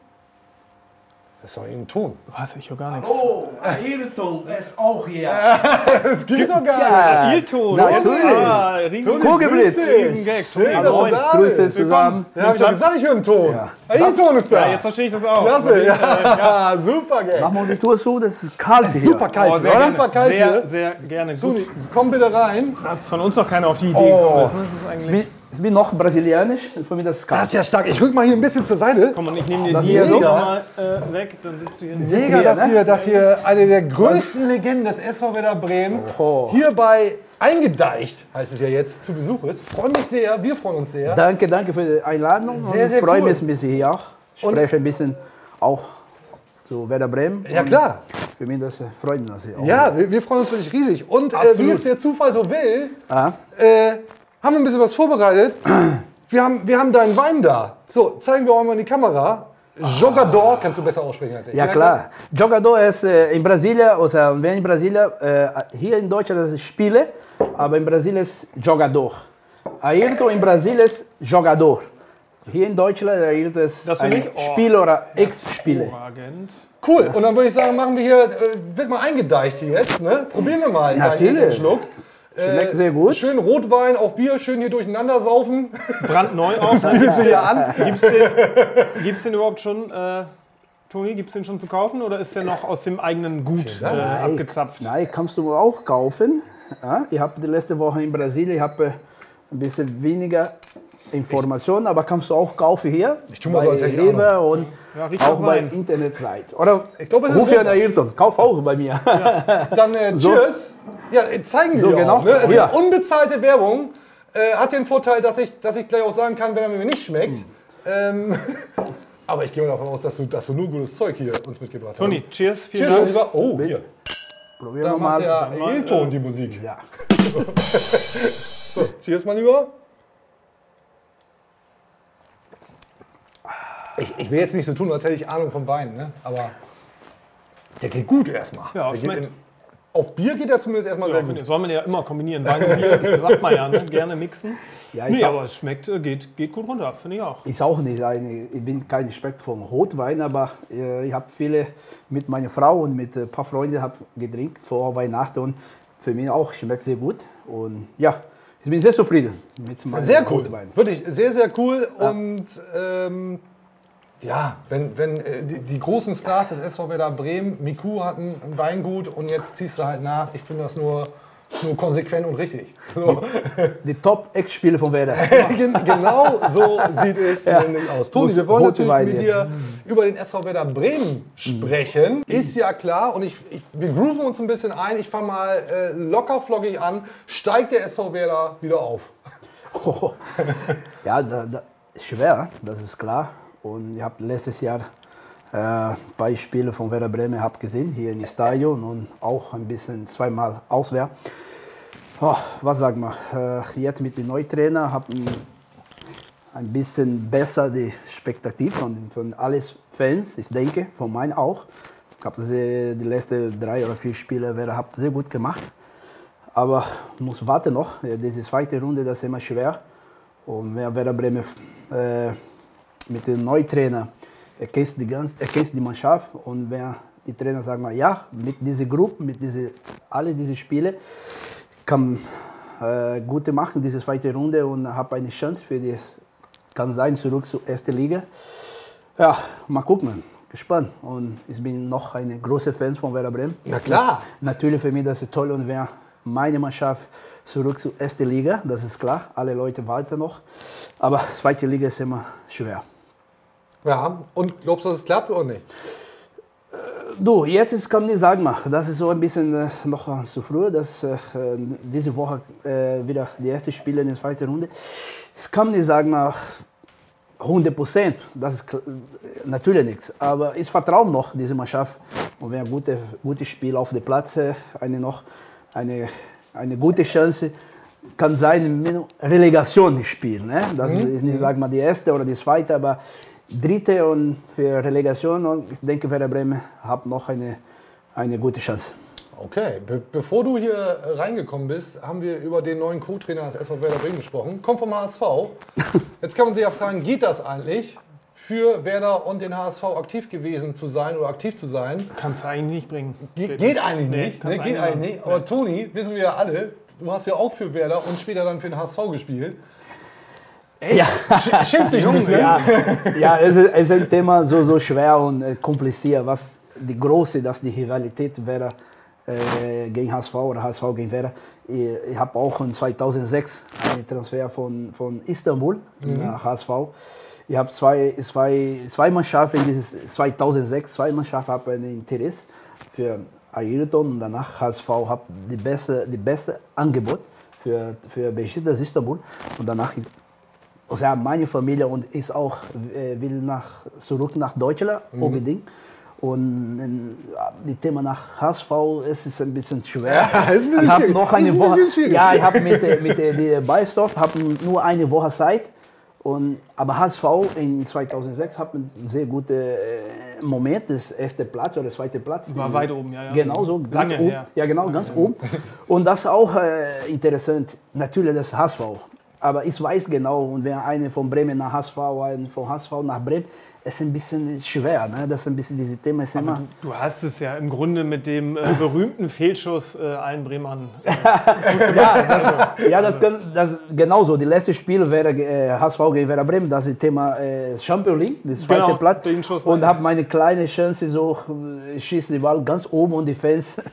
S1: Das ist doch ein Ton.
S2: Was? Ich höre gar nichts.
S3: Oh, Ayrton ist auch hier.
S1: Das gibt's doch gar
S10: Ja,
S2: Ilton.
S10: natürlich.
S2: Ah,
S10: Kugelblitz.
S2: Riesengag.
S1: Schön, dass du da
S10: Grüße
S1: bist.
S10: zusammen.
S1: Ja, hab ich doch gesagt, ich höre einen Ton. Ja. Hilton ist da.
S2: Ja, jetzt verstehe ich das auch.
S1: Klasse, ja. Super, Gang.
S10: Mach mal die Tour zu, das ist kalt hier.
S1: Super kalt,
S2: Oh, sehr,
S1: oder? Super kalt
S2: sehr,
S1: hier.
S2: sehr gerne. Gut,
S1: Toni, komm bitte rein.
S2: dass von uns noch keiner auf die Idee
S1: Oh.
S2: gekommen ist. Das ist eigentlich.
S10: Ich bin, ich noch brasilianisch, für mich das ist
S1: Das ist ja stark. Ich rück mal hier ein bisschen zur Seite.
S2: Komm, und ich nehme dir
S10: Das
S2: die hier
S1: mega.
S2: nochmal äh, weg, dann sitzt du hier.
S1: Mega,
S10: hier,
S1: dass,
S10: ne?
S1: hier, dass hier eine der größten Legenden des SV Werder Bremen
S10: Oh.
S1: hierbei eingedeicht, heißt es ja jetzt, zu Besuch ist. Freue mich sehr, wir freuen uns sehr.
S10: Danke, danke für die Einladung.
S1: Sehr, sehr
S10: freue
S1: cool.
S10: mich ein bisschen hier auch.
S1: Und-
S10: Spreche ein bisschen auch zu Werder Bremen.
S1: Ja, klar.
S10: Für mich das freut dass ich auch
S1: Ja, wir, wir freuen uns wirklich riesig. Und äh, wie es der Zufall so will,
S10: Ah,
S1: äh, haben wir ein bisschen was vorbereitet. Wir haben, wir haben deinen Wein da. So, zeigen wir auch mal in die Kamera. Jogador, kannst du besser aussprechen als ich.
S10: ja klar. Jogador ist äh, in Brasilien, also wenn in Brasilien, äh, hier in Deutschland das ist Spiele, aber in Brasilien ist Jogador. Ayrton in Brasilien ist Jogador. Hier in Deutschland Ayrton ist
S2: Das
S10: ein?
S2: Oh.
S10: Spieler oder Ex-Spieler.
S1: Das? Cool. Und dann würde ich sagen, machen wir hier, äh, wird mal eingedeicht hier jetzt. Ne? Probieren wir mal
S10: Natürlich.
S1: deinen Schluck.
S10: Schmeckt sehr gut.
S1: Schön Rotwein auf Bier, schön hier durcheinander saufen.
S2: Brandneu auch.
S1: Bietet sich hier an.
S2: Gibt's den, gibt's den überhaupt schon, äh, Toni, gibt's den schon zu kaufen oder ist der noch aus dem eigenen Gut äh, abgezapft?
S10: Nein, kannst du auch kaufen. Ja, ich habe die letzte Woche in Brasilien, ich habe äh, ein bisschen weniger Informationen, aber kannst du auch kaufen hier. Ich
S1: tu mal so, als
S10: Rewe und
S2: Ja,
S10: auch
S2: nach
S10: bei
S2: Wein.
S10: Internetseite. Oder
S1: Ich glaube, es
S10: ruf ja. Ayrton, kauf auch bei mir.
S1: Dann äh,
S10: So.
S1: Cheers. Ja, äh, zeigen
S10: So,
S1: wir
S10: genau.
S1: auch. Ne? Es
S10: Ja.
S1: ist unbezahlte Werbung. Äh, hat den Vorteil, dass ich, dass ich gleich auch sagen kann, wenn er mir nicht schmeckt. Ähm, aber ich gehe mal davon aus, dass du, dass du nur gutes Zeug hier uns mitgebracht hast.
S2: Toni, cheers, vielen
S1: Cheers,
S2: Dank.
S1: lieber. Oh, hier.
S10: Probieren
S1: Da
S10: wir
S1: macht
S10: mal.
S1: der Hilton die Musik.
S10: Ja.
S1: So, cheers, mein Lieber. Ich, ich will jetzt nicht so tun, als hätte ich Ahnung vom Wein, ne? aber der geht gut erstmal.
S2: Ja,
S1: der
S2: schmeckt.
S1: in, auf Bier geht er zumindest erstmal
S2: Ja,
S1: sehr gut.
S2: ich. soll man ja immer kombinieren. Wein und Bier, sagt man ja, ne? gerne mixen.
S10: Ja, ich
S2: nee,
S10: sag-
S2: aber es schmeckt, äh, geht, geht gut runter, finde ich auch.
S10: Ist auch nicht eine, ich bin kein Respekt von Rotwein, aber äh, ich habe viele mit meiner Frau und mit ein paar Freunden hab getrinkt vor Weihnachten und für mich auch schmeckt sehr gut. Und ja, ich bin sehr zufrieden mit meinem
S1: Sehr cool.
S10: Rotwein.
S1: Wirklich sehr, sehr cool. Und ähm, ja, wenn, wenn äh, die, die großen Stars des SV Werder Bremen, Miku hat ein Weingut und jetzt ziehst du halt nach. Ich finde das nur, nur konsequent und richtig. So.
S10: Die Top-Ex-Spiele von Werder.
S1: Gen- genau so sieht es nämlich aus. Toni, wir wollen natürlich
S10: Wein
S1: mit
S10: jetzt.
S1: dir über den SV Werder Bremen sprechen. Ist ja klar und ich, ich, wir grooven uns ein bisschen ein. Ich fange mal äh, locker flockig an. Steigt der SV Werder wieder auf?
S10: ja, da, da, schwer, das ist klar. Und ich habe letztes Jahr äh, ein paar Spiele von Werder Bremen hab gesehen, hier im Stadion und auch ein bisschen zweimal auswärts. Oh, was sagt man? Äh, jetzt mit dem Neutrainer habe ein bisschen besser die Spektativ von, von allen Fans, ich denke, von meinen auch. Ich habe die letzten drei oder vier Spiele Werder hab sehr gut gemacht. Aber muss warten noch. Diese zweite Runde, das ist immer schwer. Und wer Werder Bremen äh, mit dem Neutrainer erkennt die, ganz, erkennt die Mannschaft und wer die Trainer sagen ja, mit dieser Gruppe, mit diese, alle diese Spiele kann äh, gute machen, diese zweite Runde und habe eine Chance für die, kann sein, zurück zur ersten Liga. Ja, mal gucken, gespannt. Und ich bin noch ein großer Fan von Werder Bremen.
S1: Na klar.
S10: Natürlich für mich das ist toll und wer meine Mannschaft zurück zur ersten Liga, das ist klar. Alle Leute warten noch. Aber zweite Liga ist immer schwer.
S1: Ja, und glaubst du, dass es klappt oder nicht?
S10: Du, jetzt ist, kann ich sagen, das ist so ein bisschen äh, noch zu früh, dass äh, diese Woche äh, wieder die erste Spiele in der zweiten Runde. Ich kann nicht sagen, nach 100 Prozent, das ist natürlich nichts. Aber ich vertraue noch diese Mannschaft und wenn ein gutes gute Spiel auf dem Platz, äh, eine noch eine, eine gute Chance kann sein, mit Relegation spielen. Ne? Das ist nicht, sag mal, die erste oder die zweite, aber dritte und für Relegation. Und ich denke, Werder Bremen hat noch eine, eine gute Chance.
S1: Okay, be bevor du hier reingekommen bist, haben wir über den neuen Co-Trainer des SV Werder Bremen gesprochen. Kommt vom HSV. Jetzt kann man sich ja fragen, geht das eigentlich? für Werder und den HSV aktiv gewesen zu sein oder aktiv zu sein.
S2: Kannst du eigentlich nicht bringen.
S1: Ge geht eigentlich
S2: Nee,
S1: nicht. Ne?
S2: du
S1: Geht eigentlich nicht. Aber Toni, wissen wir ja alle, du hast ja auch für Werder und später dann für den HSV gespielt.
S10: Ja.
S1: Sch- Schimpft sich bisschen.
S10: Ja, ja es, ist, es ist ein Thema so, so schwer und äh, kompliziert. Was die große, dass die Rivalität wäre äh, gegen HSV oder HSV gegen Werder. Ich, ich habe auch in 2006 einen Transfer von, von Istanbul
S1: Mhm.
S10: nach HSV. Ich habe zwei, zwei, zwei Mannschaften, dieses 2006, zwei Mannschaften haben ein Interesse für Ayrton und danach HSV hat die beste, die beste Angebot für, für Besiktas Istanbul und danach also ja, meine Familie und ist auch äh, will nach, zurück nach Deutschland
S1: Mhm.
S10: unbedingt. Und äh, die Thema nach HSV es ist ein bisschen schwer.
S1: Ja, ist ein bisschen
S10: ich habe noch eine
S1: ein
S10: Woche. Ja, ich habe mit, mit Beistorf habe nur eine Woche Zeit. Und, aber HSV in 2006 hat einen sehr guten äh, Moment, das erste Platz oder zweite Platz.
S2: War weit oben, ja, ja.
S10: Genau so, ganz
S2: Lange
S10: oben.
S2: her.
S10: Ja, genau, ganz oben. Und das ist auch äh, interessant, natürlich das HSV. Aber ich weiß genau, und wenn einer von Bremen nach HSV, ein von HSV nach Bremen, es ist ein bisschen schwer. Ne? Das ist ein bisschen dieses Thema. Ist immer,
S2: Du hast es ja im Grunde mit dem äh, berühmten Fehlschuss äh, allen Bremern.
S10: ja, das, ja das, kann, das genauso. Die letzte Spiel wäre äh, HSV gegen Werder Bremen, das ist das Thema äh, Champions League, das zweite
S2: Genau,
S10: Platz.
S2: den
S10: Und habe meine kleine Chance, so äh, schießt die Ball ganz oben und die Fans.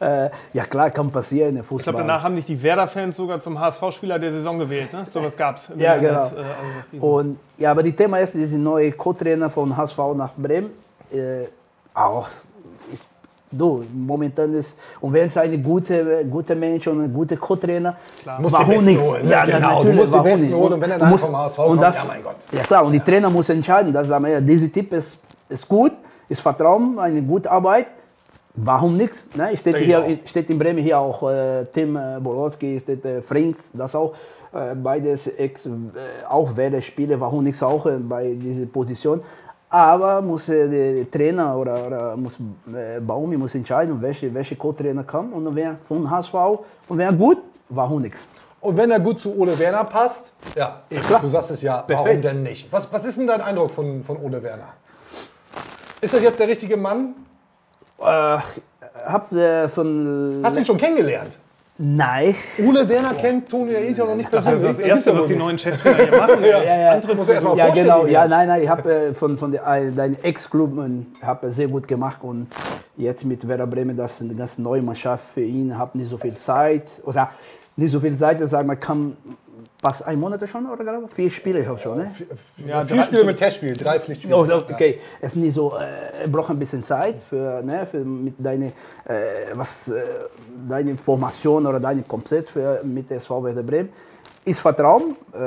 S10: äh, ja klar, kann passieren. im
S2: Ich
S10: Fußball.
S2: glaube, danach haben dich die Werder-Fans sogar zum HSV-Spieler der Saison gewählt. Ne? So was gab es.
S10: Ja, genau.
S2: Als, äh, also
S10: Und ja, aber die Thema ist, die neue Co-Trainer von HSV nach Bremen, äh, auch ist, du, momentan ist, und wenn es eine gute, gute Mensch und ein guter Co-Trainer,
S1: Musst die
S10: warum
S1: Besten
S10: nicht?
S1: holen, ne?
S10: Ja,
S1: Genau,
S10: natürlich,
S1: du musst die Besten
S10: nicht?
S1: holen und wenn er dann
S10: musst-
S1: vom HSV kommt,
S10: das,
S1: ja, mein Gott.
S10: Ja klar, und die Trainer muss entscheiden, dass sagen wir, ja, dieser Typ ist, ist gut, ist Vertrauen, eine gute Arbeit, Warum nicht? Ne? Steht,
S2: ich
S10: hier, steht in Bremen hier auch äh, Tim äh, Bolowski, steht äh, Frings, das auch äh, beides ex, äh, auch Werder-Spieler, warum nicht auch äh, bei dieser Position. Aber muss äh, der Trainer oder, oder muss äh, Baumi muss entscheiden, welche, welche Co-Trainer kommt und wer von HSV und wer gut, warum nicht?
S1: Und wenn er gut zu Ole Werner passt, ja,
S10: klar.
S1: du sagst es ja, warum
S10: Perfekt.
S1: denn nicht? Was, was ist denn dein Eindruck von, von Ole Werner? Ist das jetzt der richtige Mann?
S10: Äh, hab äh, von
S1: Hast du ihn schon kennengelernt?
S10: Nein.
S1: Ole Werner kennt Toni Ailton noch nicht
S2: Das ist
S1: persönlich.
S2: das
S1: gibt's
S2: Erste, was die neuen Cheftrainer hier machen.
S1: Ja.
S10: Ja, ja.
S2: Antritt
S1: Muss er erst mal
S10: Ja, genau. Ja, nein, nein, ich habe äh, von, von äh, deinem Ex-Club äh, hab er sehr gut gemacht und jetzt mit Werder Bremen, das ist eine ganz neue Mannschaft für ihn, habe nicht so viel Zeit, oder nicht so viel Zeit, sagen wir, kann fast ein Monat schon, oder glaube? Vier Spiele ich hab schon, ne?
S1: Ja, vier Spiele mit Testspiel, drei Pflichtspiele.
S10: Oh, okay, es ist nicht so, äh, braucht ein bisschen Zeit für, ne, für mit deine, äh, was, äh, deine Formation oder deine Konzept für, mit der SV Werder Bremen. Ist Vertrauen, äh,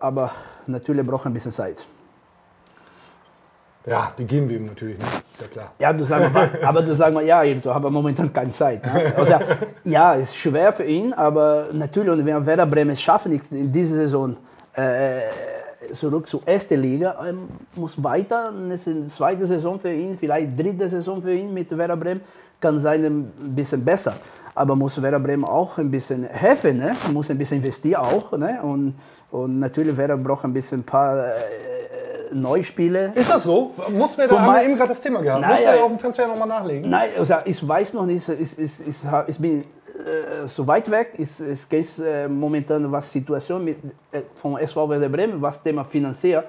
S10: aber natürlich braucht ein bisschen Zeit.
S1: Ja, die geben wir ihm natürlich, ne? ist ja klar.
S10: Ja, du sagst mal, aber du sagst mal, ja, ich habe momentan keine Zeit. Ne? Also, ja, ist schwer für ihn, aber natürlich, und wenn Werder Bremen schafft nicht in dieser Saison äh, zurück zur ersten Liga, ähm, muss weiter, das ist eine zweite Saison für ihn, vielleicht dritte Saison für ihn mit Werder Bremen, kann sein ein bisschen besser. Aber muss Werder Bremen auch ein bisschen helfen, ne? muss ein bisschen investieren auch. Ne? Und, und natürlich Werder braucht ein bisschen ein paar äh, Neuspiele.
S1: Ist das so? Muss wer da, haben wir eben gerade das Thema gehabt.
S10: Nein,
S1: Muss da auf dem Transfer nochmal nachlegen?
S10: Nein, also ich weiß noch nicht, ich, ich, ich, ich bin äh, so weit weg, ich kenne äh, momentan was Situation mit, äh, von SV Werder Bremen, was Thema finanziell.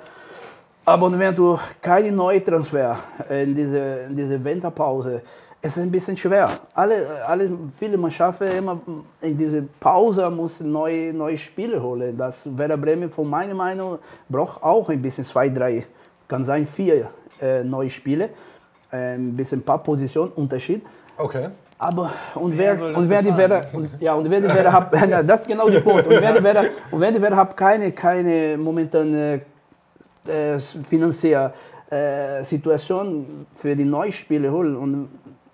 S10: Aber wenn du keine neue Transfer in diese, in diese Winterpause, es ist ein bisschen schwer. Alle, alle viele Mannschaften immer in diese Pause müssen neue, neue Spiele holen. Das Werder Bremen von meiner Meinung braucht auch ein bisschen zwei, drei, kann sein vier äh, neue Spiele, äh, ein bisschen ein paar Positionen Unterschied.
S1: Okay.
S10: Aber und wer, und wer die? Werder und, ja und wer die Werder hat ja, das ist genau der Punkt und wer die Werder und wer die Werder hat keine keine momentan äh, äh, finanzielle äh, Situation für die Neuspiele holen und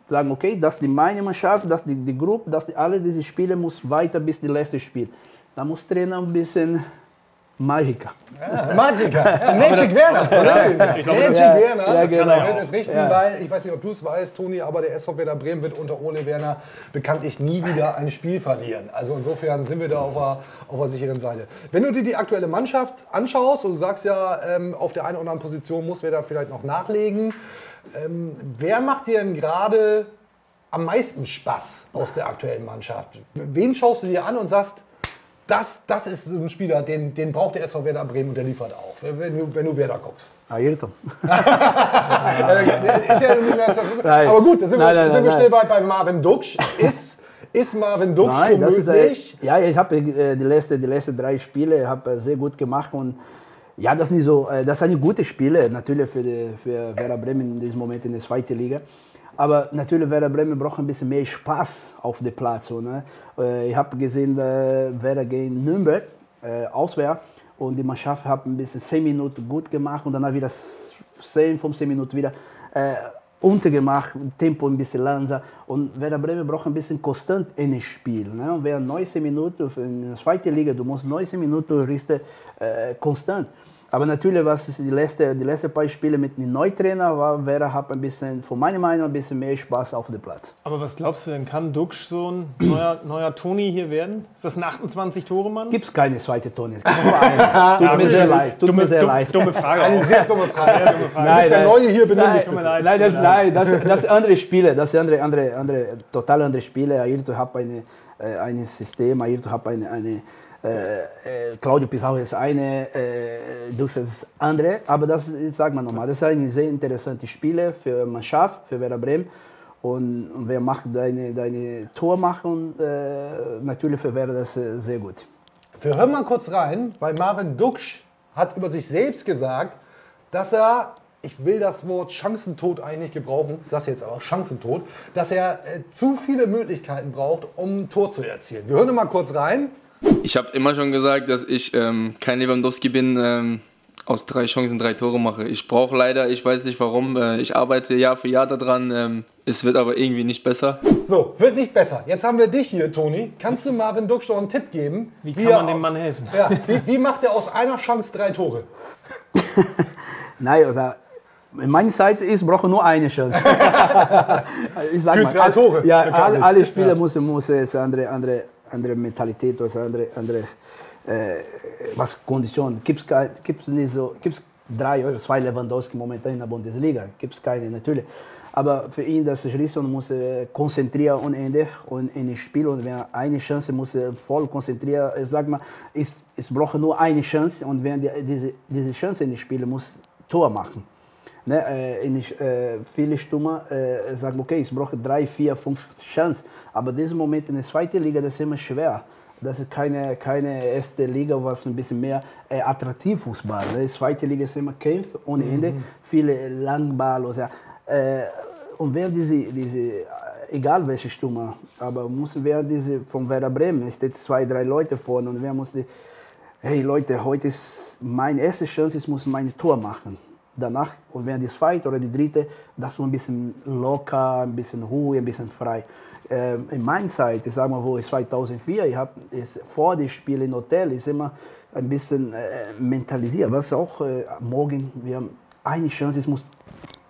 S10: sagen okay das ist die meine Mannschaft das ist die, die Gruppe das die, alle diese Spiele muss weiter bis die letzte Spiel da muss Trainer ein bisschen Magica.
S1: Ja, Magica. Ja, Magic Werner. Magic
S2: glaube,
S1: Werner.
S10: ja, ja,
S1: das kann
S10: genau.
S1: er das richten,
S10: Ja.
S1: weil ich weiß nicht, ob du es weißt, Toni, aber der SV Werder Bremen wird unter Ole Werner bekanntlich nie wieder ein Spiel verlieren. Also insofern sind wir da auf der, auf der sicheren Seite. Wenn du dir die aktuelle Mannschaft anschaust und du sagst ja, ähm, auf der einen oder anderen Position muss Werder vielleicht noch nachlegen, ähm, wer macht dir denn gerade am meisten Spaß aus der aktuellen Mannschaft? Wen schaust du dir an und sagst, das, das ist so ein Spieler, den, den braucht der SV Werder Bremen und der liefert auch, wenn du, wenn du Werder guckst.
S10: Ayrton.
S1: Ja, ist ja nicht mehr zu-
S10: Nein.
S1: Aber gut, da sind,
S10: Nein,
S1: wir,
S10: nein,
S1: sind wir schnell bei, bei Marvin Duksch. Ist, ist Marvin Duksch
S10: Nein, das ist, äh, ja, ich habe äh, die, letzten, die letzten drei Spiele hab, äh, sehr gut gemacht und ja, das ist so, äh, das sind gute Spiele natürlich für, die, für Werder Bremen in diesem Moment in der zweiten Liga. Aber natürlich Werder Bremen braucht ein bisschen mehr Spaß auf dem Platz. Ne? Äh, Ich habe gesehen, äh, Werder gegen Nürnberg äh, auswärts und die Mannschaft hat ein bisschen 10 Minuten gut gemacht und dann wieder 10, 15 Minuten wieder äh, untergemacht, Tempo ein bisschen langsamer. Und Werder Bremen braucht ein bisschen konstant in das Spiel. Ne? Und während 19 Minuten in der zweiten Liga, du musst 19 Minuten richten, äh, konstant. Aber natürlich, was die letzten die letzte paar Spiele mit dem Neutrainer war, Werder hat ein bisschen, von meiner Meinung ein bisschen mehr Spaß auf dem Platz.
S2: Aber was glaubst du denn, kann Duxch so ein neuer, neuer Toni hier werden? Ist das ein 28-Tore-Mann?
S10: Gibt es keine zweite eine. Tut mir sehr leid. Tut
S2: Dumme,
S10: mir sehr leid.
S2: dumme Frage.
S1: Eine sehr dumme Frage.
S2: Sehr dumme Frage.
S1: Du bist der Neue hier, benimm
S10: Nein,
S1: dich
S2: tut mir
S1: bitte.
S2: leid.
S10: Nein, das, nein das, das sind andere Spiele. Das sind andere, andere, andere, total andere Spiele. Ayrton hat eine, äh, ein System, Ayrton hat eine, eine äh, äh, Claudio Pizarro ist eine, äh, Dux ist andere. Aber das ist, sag mal nochmal, das sind sehr interessante Spiele für Mannschaft, für Werder Bremen. Und, und wer macht deine, deine Tor machen, äh, natürlich für Werder das äh, sehr gut.
S1: Wir hören mal kurz rein, weil Marvin Duksch hat über sich selbst gesagt, dass er, ich will das Wort Chancentod eigentlich gebrauchen, ich sage jetzt aber Chancentod, dass er äh, zu viele Möglichkeiten braucht, um ein Tor zu erzielen. Wir hören mal kurz rein.
S11: Ich habe immer schon gesagt, dass ich ähm, kein Lewandowski bin, ähm, aus drei Chancen drei Tore mache. Ich brauche leider, ich weiß nicht warum, äh, ich arbeite Jahr für Jahr daran. Ähm, es wird aber irgendwie nicht besser.
S1: So, wird nicht besser. Jetzt haben wir dich hier, Toni. Kannst du Marvin Duksch noch einen Tipp geben?
S2: Wie kann
S1: er-
S2: man dem Mann helfen?
S1: Ja, wie, wie macht er aus einer Chance drei Tore?
S10: Nein, also in meiner Seite ist, brauche nur eine Chance. ich sag
S1: Für
S10: mal,
S1: drei Tore,
S10: Ja, alle, alle Spieler müssen, müssen jetzt andere, andere, andere Mentalität, also andere, andere äh, was Konditionen. Gibt es nicht so, gibt's drei oder zwei Lewandowski momentan in der Bundesliga? Gibt es keine, natürlich. Aber für ihn, das Schließen muss er konzentrieren ohne Ende und in das Spiel. Und wenn er eine Chance muss voll konzentrieren. Ich sag mal, es, es braucht nur eine Chance und wenn die, diese, diese Chance in das Spiel muss Tor machen. Ne, äh, in, äh, viele Stürmer äh, sagen, okay, ich brauche drei, vier, fünf Chancen. Aber in diesem Moment in der zweiten Liga, das ist immer schwer. Das ist keine, keine erste Liga, was ein bisschen mehr äh, attraktiv Fußball. Ne? Die zweite Liga ist immer Kampf ohne Ende, viele Langball. Oder, äh, und wer diese, diese, äh, egal welche Stürmer, aber muss wer diese von Werder Bremen, es steht zwei, drei Leute vorne und wer muss die, hey Leute, heute ist meine erste Chance, ich muss mein Tor machen. Danach, und wenn die zweite oder die dritte, das so ein bisschen locker, ein bisschen Ruhe, ein bisschen frei. Ähm, in meiner Zeit, ich sag mal, wo ich 2004, ich habe vor dem Spiel im Hotel, ist immer ein bisschen äh, mentalisiert, was auch äh, morgen, wir haben eine Chance, ich muss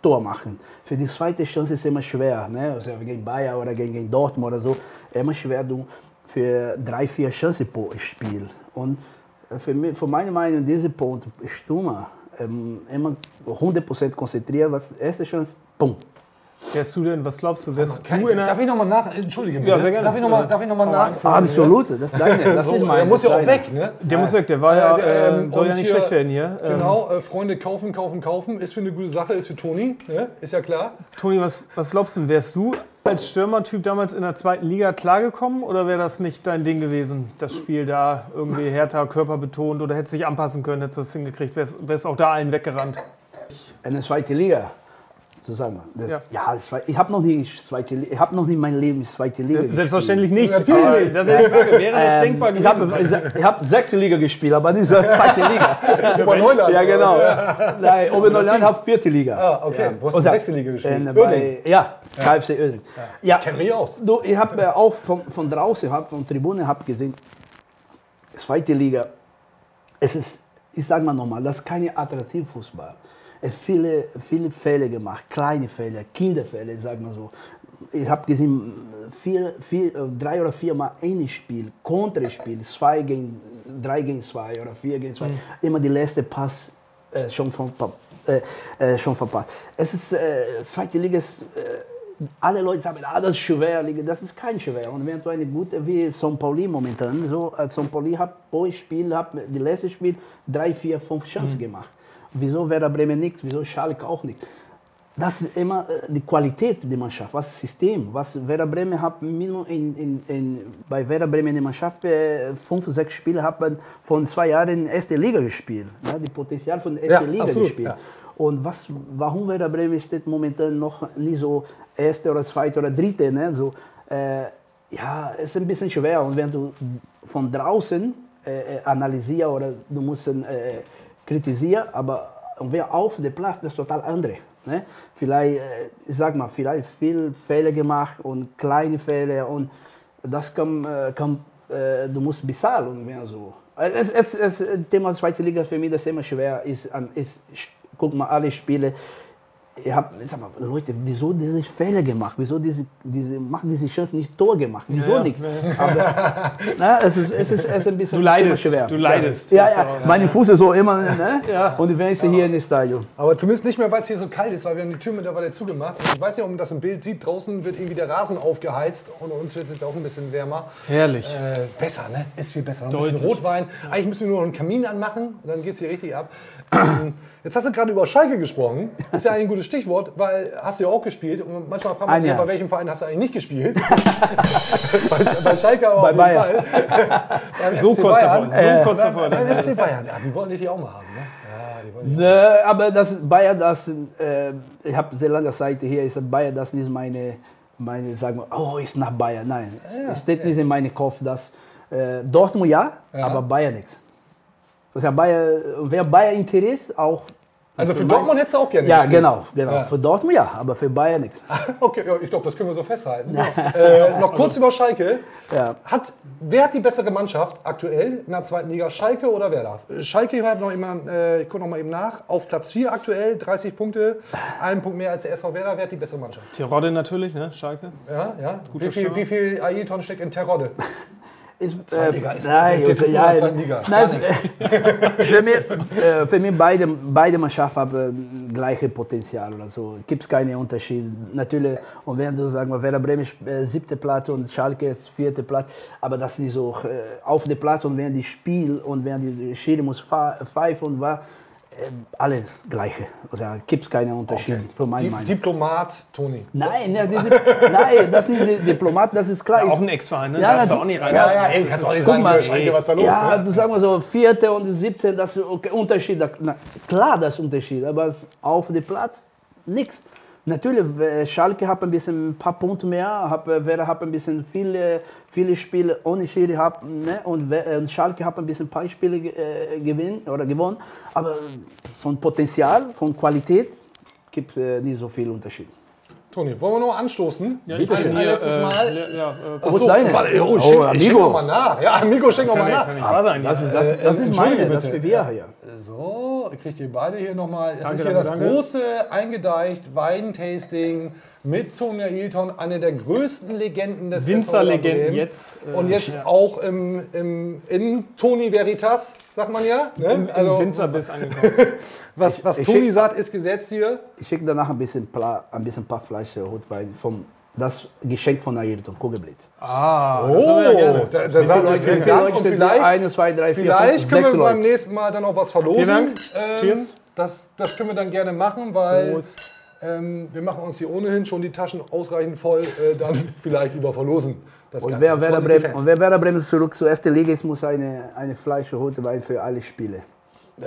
S10: Tor machen. Für die zweite Chance ist immer schwer, ne? also gegen Bayern oder gegen, Dortmund oder so, immer schwer du für drei, vier Chancen pro Spiel. Und äh, für, mich, für meine Meinung, dieser Punkt, Stürmer, ähm, immer 100% konzentriert, was erste Chance, Punkt.
S2: Wärst du denn, was glaubst du, wärst du
S1: ich,
S2: in der...
S1: darf ich nochmal nach... Entschuldige bitte.
S2: Ja, sehr gerne.
S1: Darf ich nochmal darf ich noch mal nachfragen?
S10: Absolut, das ist deine, das
S1: So,
S10: ist
S1: der muss ja auch
S10: ist
S1: weg, ne?
S2: Der muss weg, der war ja,
S1: Äh,
S2: äh,
S1: ähm,
S2: soll ja nicht
S1: hier-
S2: schlecht werden hier. Ähm,
S1: Genau, äh, Freunde kaufen, kaufen, kaufen. Ist für eine gute Sache, ist für Toni, ne? ist ja klar.
S2: Toni, was, was glaubst du, denn? wärst du als Stürmertyp damals in der zweiten Liga klargekommen oder wäre das nicht dein Ding gewesen, das Spiel da irgendwie härter, körperbetont oder hättest du dich anpassen können, hättest du das hingekriegt, wärst, wärst auch da allen weggerannt?
S10: In der zweiten Liga. Zusammen. Das,
S2: Ja.
S10: ja, ich habe noch nie zweite ich habe noch nie mein Leben zweite Liga
S2: Selbstverständlich nicht.
S1: Natürlich
S2: Aber. Das ist ja die Frage. Wäre das
S10: Ähm,
S2: denkbar
S10: ich
S2: gewesen?
S10: habe ich hab sechste Liga gespielt, aber nicht so zweite Liga.
S1: Oberneuland.
S10: ja, genau. Nein, Oberneuland hat vierte Liga.
S1: Ah, okay.
S10: Ja.
S1: Wo hast du sechste Liga gespielt?
S10: bei, ja, KFC Uerdingen. Ja.
S1: Kenn mich aus.
S10: Du, ich habe äh, auch von, von draußen, hab, von Tribüne hab gesehen, zweite Liga, es ist, ich sage mal nochmal, das ist keine Attraktivfußball. Es viele, viele Fälle gemacht, kleine Fälle, Kinderfälle, sag mal so. Ich habe gesehen, vier, vier, drei oder vier Mal ein Spiel, Konterspiel, zwei gegen, drei gegen zwei oder vier gegen zwei.
S2: Mhm.
S10: Immer die letzte Pass äh, schon, von, äh, äh, schon verpasst. Es ist, äh, zweite Liga ist, äh, alle Leute sagen, ah, das ist schwer, das ist kein schwer. Und wenn du eine gute, wie São Pauli momentan, so, äh, São Pauli hat pro Spiel, hat die letzte Spiel drei, vier, fünf Chancen
S2: Mhm.
S10: gemacht. Wieso Werder Bremen nichts, wieso Schalke auch nicht? Das ist immer äh, die Qualität der Mannschaft, was das System. Was Werder Bremen hat in, in, in, bei Werder Bremen die Mannschaft äh, fünf, sechs Spiele hat man von zwei Jahren in erste Liga gespielt. Ja, die Potenzial von der ersten
S1: Ja,
S10: Liga
S1: absolut,
S10: gespielt.
S1: ja.
S10: Und was, warum Werder Bremen steht momentan noch nicht so erste oder zweite oder dritte? Ne? So, äh, ja, es ist ein bisschen schwer. Und wenn du von draußen äh, äh, analysierst oder du musst äh, kritisieren, aber wer auf dem Platz, das ist total andere. Ne? Vielleicht, äh, ich sag mal, vielleicht viel Fehler gemacht und kleine Fehler und das kann, äh, kann äh, du musst bezahlen mehr so. Es, es, es, Thema zweite Liga für mich das immer schwer. Ist, ist, guck mal alle Spiele. Ich hab, ich sag mal, Leute, wieso diese Fehler gemacht? Wieso diese, diese, machen diese Chance nicht Tor gemacht? Wieso
S2: Ja,
S10: nicht?
S2: ja.
S10: Aber na, es, ist, es, ist, es ist ein bisschen
S2: Du leidest,
S10: schwer.
S2: du leidest.
S10: Ja,
S2: Ja,
S10: ja, mein Fuß ist so immer. Ne?
S1: Ja.
S10: Und wenn ich hier in das Stadion.
S1: Aber zumindest nicht mehr, weil es hier so kalt ist, weil wir haben die Tür mittlerweile zugemacht. Und ich weiß nicht, ob man das im Bild sieht. Draußen wird irgendwie der Rasen aufgeheizt und uns wird es jetzt auch ein bisschen wärmer.
S2: Herrlich.
S1: Äh, besser, ne? Ist viel besser. Noch Ein
S2: Deutlich.
S1: bisschen Rotwein. Eigentlich müssen wir nur noch einen Kamin anmachen und dann geht es hier richtig ab. Ähm, Jetzt hast du gerade über Schalke gesprochen. Ist ja eigentlich ein gutes Stichwort, weil hast du ja auch gespielt. Und manchmal fragt man sich, ja, bei welchem Verein hast du eigentlich nicht gespielt? bei, bei Schalke aber
S10: Bei
S1: auf jeden
S10: Bayern.
S1: Fall. Beim
S2: So
S1: FC
S2: kurz
S1: Bayern.
S2: davor, so
S1: Äh,
S2: kurz davor.
S1: Beim FC Bayern. Ja, die wollten dich auch mal haben, ne? Ja, dich
S10: Ne, aber das Bayern, das, äh, ich habe sehr lange Zeit hier, ist Bayern, das nicht meine, meine sagen wir, oh, ist nach Bayern. Nein, es steht nicht in meinem Kopf, dass äh, Dortmund ja,
S1: Ja.
S10: aber Bayern nichts. Ja Bayern, wer Bayern Interesse auch.
S1: Also für
S10: mein-
S1: Dortmund hättest du auch gerne
S10: Ja,
S1: gespielt.
S10: genau, genau.
S1: Ja.
S10: Für Dortmund ja, aber für Bayern nichts.
S1: Okay, ja, ich glaube, das können wir so festhalten. äh, noch kurz über Schalke.
S10: Ja.
S1: Hat, wer hat die bessere Mannschaft aktuell in der zweiten Liga? Schalke oder Werder? Äh, Schalke, ich, hab noch immer, äh, ich gucke noch mal eben nach, auf Platz 4 aktuell, 30 Punkte, einen Punkt mehr als der SV Werder. Wer hat die bessere Mannschaft?
S2: Terodde natürlich, ne? Schalke.
S1: Ja, ja. Wie
S2: Guter
S1: viel, wie viel Ailton steckt in Terodde?
S10: Ist,
S1: Zweitliga ist
S10: nein,
S1: der- der
S10: also, ja,
S1: der zweiten Liga.
S10: nein, für mich, äh, für mich beide, beide Mannschaften haben gleiche Potenzial oder so. Gibt es keine Unterschiede. Natürlich, und wenn du sagen wir, Werder Bremen ist äh, siebte Platz und Schalke ist vierte Platz, aber das ist nicht so äh, auf dem Platz und wenn die Spiel und wenn die Schiri muss pfeifen und war, äh, alle gleiche. Also gibt es keine Unterschiede, für meine
S1: Di
S10: Meinung.
S1: Diplomat Toni.
S10: Nein, ne, die, die, nein, das ist nicht Diplomat, das ist klar.
S2: Ja, auch ein Ex-Verein, ne?
S10: Ja,
S2: Darfst du auch nicht rein.
S1: Ja, ja, ey, kannst du auch nicht
S10: Guck
S1: sagen,
S10: mal,
S1: Schalke, was da los?
S10: ja,
S1: ne?
S10: du sagst mal so, vierte und siebte, das ist okay, Unterschied. Na, klar, das ist Unterschied, aber auf dem Platz nichts. Natürlich, äh, Schalke hat ein bisschen ein paar Punkte mehr, hat, äh, Werder hat ein bisschen viele, viele Spiele ohne Schiri hat, ne? und, äh, und Schalke hat ein bisschen ein paar Spiele äh, gewinnen oder gewonnen, aber von Potenzial, von Qualität gibt es äh, nicht so viel Unterschied.
S1: Toni, wollen wir noch anstoßen?
S2: Ja,
S1: ein,
S2: ich bin
S1: ein
S2: hier,
S1: letztes
S2: äh,
S1: Mal.
S2: le- ja, äh,
S1: Ach
S10: Wo ist deine?
S1: warte, oh,
S10: Oh,
S1: schenk, ich
S10: Amigo.
S1: schenk noch mal nach. Ja, Amigo, schenk noch mal
S2: kann
S1: nach.
S2: sein.
S10: Das ist, das,
S1: Äh,
S10: das ist
S1: entschuldige
S10: meine, das
S1: bitte.
S10: für wir hier.
S1: So, kriegt ihr beide hier nochmal. Es
S2: Danke,
S1: ist hier
S2: danke,
S1: das
S2: danke.
S1: große eingedeicht Weintasting mit Tonja Hilton, eine der größten Legenden des
S2: Winzerlegenden jetzt, äh,
S1: Und jetzt
S2: ja.
S1: auch im, im, in Toni Veritas, sagt man ja. Ne?
S2: Im,
S1: also,
S2: Im Winzerbiss angekommen.
S1: was was
S10: ich
S1: Toni
S10: schick-
S1: sagt, ist Gesetz hier.
S10: Ich schicke danach ein bisschen, Pla, ein bisschen paar Flasche Rotwein vom das Geschenk von Ayrton, Kugelblitz.
S2: Ah, das
S1: Oh,
S2: haben wir ja gerne.
S1: da, da sagen wir vielen Dank. Und vielleicht?
S10: Eine, zwei, drei, vier,
S1: vielleicht
S10: fünf,
S1: können
S10: sechs
S1: wir beim
S10: Leute.
S1: nächsten Mal dann noch was verlosen.
S2: Vielen Dank.
S1: Ähm,
S2: Cheers.
S1: Das, das können wir dann gerne machen, weil
S2: Prost.
S1: Ähm, wir machen uns hier ohnehin schon die Taschen ausreichend voll, äh, dann vielleicht lieber verlosen. Das
S10: Und
S1: Ganze,
S10: wer, Bremen, und wer Werder Bremen zurück zur ersten Liga ist, muss eine, eine Flasche Rotwein für alle Spiele.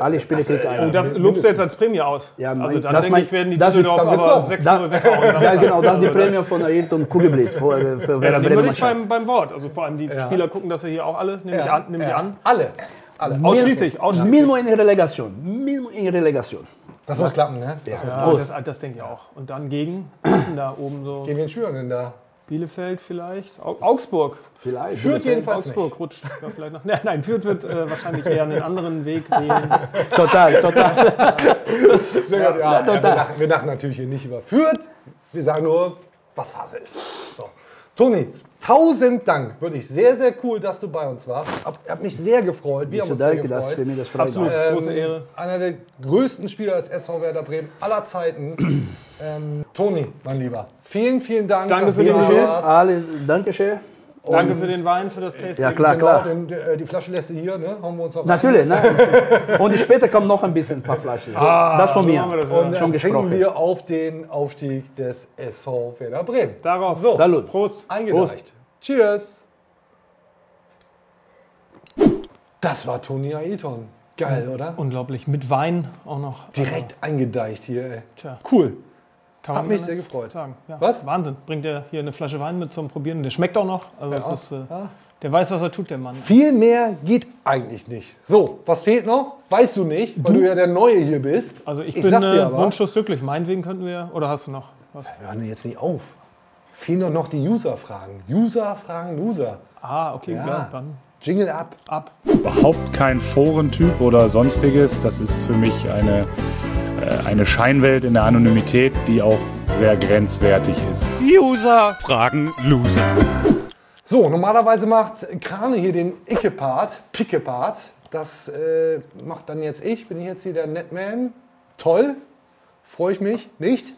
S10: Alle Spiele kriegt
S2: Oh,
S10: einer.
S2: das lobst du jetzt als Prämie aus.
S10: Ja, mein-
S2: also dann
S10: das
S2: denke
S10: mein-
S2: ich, werden die Düsseldorf aber
S1: laufen.
S2: 6
S10: Da-
S2: 0 weghauen.
S10: Ja, genau, das ist die Prämie von Ayrton Kugelblitz für, für, für
S2: Ja,
S10: Werder Bremen.
S2: würde ich beim, beim Wort. Also vor allem die
S1: Ja.
S2: Spieler gucken das ja hier auch alle, nehme ich
S1: Ja,
S2: an. Nehme ich
S1: ja.
S2: an.
S1: Alle. Alle.
S2: Ausschließlich, ausschließlich.
S10: Minimum in Relegation. Minimum in Relegation.
S1: Das muss klappen, ne? Das muss
S10: Ja.
S2: Ja,
S10: Prost.
S2: das, das denke ich auch. Und dann gegen, was ist denn da oben so?
S1: Gegen wen spielen wir denn da?
S2: Bielefeld vielleicht. Au Augsburg.
S10: Vielleicht.
S1: Führt jedenfalls
S2: Augsburg rutscht ja, vielleicht noch. Nein, nein Fürth wird äh, wahrscheinlich eher einen anderen Weg wählen.
S10: Total, total.
S1: Sehr gut, ja, ja, wir,
S10: total.
S1: lachen, wir lachen natürlich hier nicht über Fürth. Wir sagen nur, was Phase ist. So. Toni, tausend Dank. Wirklich sehr, sehr cool, dass du bei uns warst. Hab, hab mich sehr gefreut. Wir
S10: Ich
S1: haben
S10: so
S1: uns sehr
S10: danke, das
S1: gefreut.
S10: für mich das
S2: Absolut.
S1: Ähm,
S2: Große Ehre.
S1: Einer der größten Spieler des SV Werder Bremen aller Zeiten. ähm, Toni, mein Lieber, vielen, vielen Dank.
S2: Danke
S1: dass
S2: für
S1: du
S2: die
S1: da warst.
S10: Alle, danke schön.
S2: Danke für den Wein, für das Tasting.
S10: Ja, klar,
S1: Genau,
S10: klar.
S1: den, äh, die Flasche lässt du hier, ne? Hauen wir uns auch
S10: Natürlich, ne? Und später kommt noch ein bisschen ein paar Flaschen. das von mir.
S2: das, ja.
S1: Und
S10: Schon
S1: dann trinken wir auf den Aufstieg des SV Werder Bremen.
S2: Darauf.
S1: So,
S10: Salut.
S2: Prost.
S1: eingedeicht. Cheers. Das war Toni Ailton. Geil, oder?
S2: Unglaublich. Mit Wein auch noch.
S1: Direkt eingedeicht hier, ey.
S2: Tja.
S1: Cool.
S2: Kann
S1: Hat mich sehr gefreut.
S2: Sagen. Ja.
S1: Was?
S2: Wahnsinn. Bringt er hier eine Flasche Wein mit zum Probieren. Der schmeckt auch noch. Also
S1: Ja.
S2: ist, äh,
S1: Ja.
S2: Der weiß, was er tut, der Mann.
S1: Viel mehr geht eigentlich nicht. So, was fehlt noch? Weißt du nicht, weil du, ja der Neue hier bist.
S2: Also ich,
S1: Ich
S2: bin äh,
S1: aber.
S2: wunschlos glücklich. Meinetwegen könnten wir. Oder hast du noch was?
S1: Wir hören jetzt nicht auf. Fehlen doch noch die User-Fragen. User fragen Loser.
S2: Ah, okay,
S1: Ja.
S2: ja. dann
S1: Jingle ab.
S2: ab.
S8: Überhaupt kein Forentyp oder sonstiges. Das ist für mich eine, eine Scheinwelt in der Anonymität, die auch sehr grenzwertig ist.
S12: User fragen Loser.
S1: So, normalerweise macht Krane hier den Icke-Part, Picke-Part. Das äh, macht dann jetzt ich. Bin ich jetzt hier der Netman? Toll. Freue ich mich. Nicht.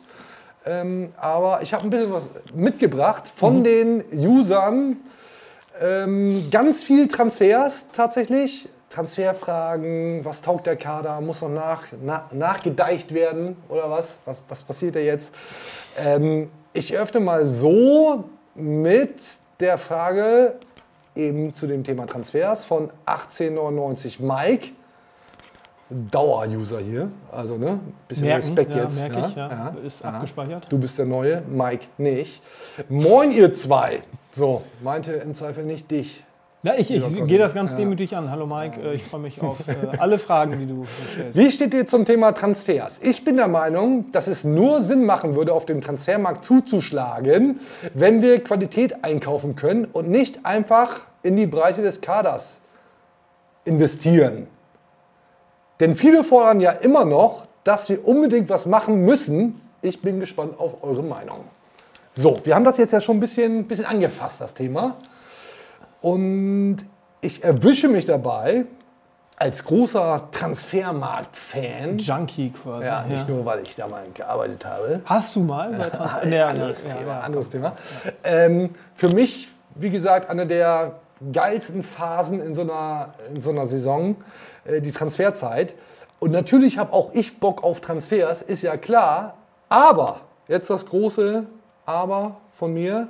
S1: Ähm, aber ich habe ein bisschen was mitgebracht von den Usern. Ähm, ganz viel Transfers tatsächlich. Transferfragen, was taugt der Kader, muss noch nach, na, nachgedeicht werden oder was? Was, was passiert da jetzt? Ähm, ich öffne mal so mit der Frage eben zu dem Thema Transfers von 1899 Mike. Dauer-User hier, also ne, bisschen
S2: Merken,
S1: Respekt
S2: ja,
S1: jetzt.
S2: merke
S1: ja,
S2: ich, ja. Ist abgespeichert.
S1: Du bist der Neue, Mike nicht. Moin ihr zwei. So, meinte im Zweifel nicht dich.
S2: Ja, ich, ich gehe das ganz demütig an. Hallo Mike, äh, ich freue mich auf äh, alle Fragen, die du stellst.
S1: Wie steht ihr zum Thema Transfers? Ich bin der Meinung, dass es nur Sinn machen würde, auf dem Transfermarkt zuzuschlagen, wenn wir Qualität einkaufen können und nicht einfach in die Breite des Kaders investieren. Denn viele fordern ja immer noch, dass wir unbedingt was machen müssen. Ich bin gespannt auf eure Meinung. So, wir haben das jetzt ja schon ein bisschen, bisschen angefasst, das Thema. Und ich erwische mich dabei als großer Transfermarkt-Fan.
S2: Junkie quasi.
S1: Ja, nicht nur, weil ich da mal gearbeitet habe.
S2: Hast du mal bei Trans
S1: Ein
S2: Ja,
S1: anderes
S2: ja,
S1: Thema.
S2: ja.
S1: anderes Thema. Ähm, für mich, wie gesagt, eine der geilsten Phasen in so einer, in so einer Saison, äh, die Transferzeit. Und natürlich habe auch ich Bock auf Transfers, ist ja klar. Aber, jetzt das große Aber von mir.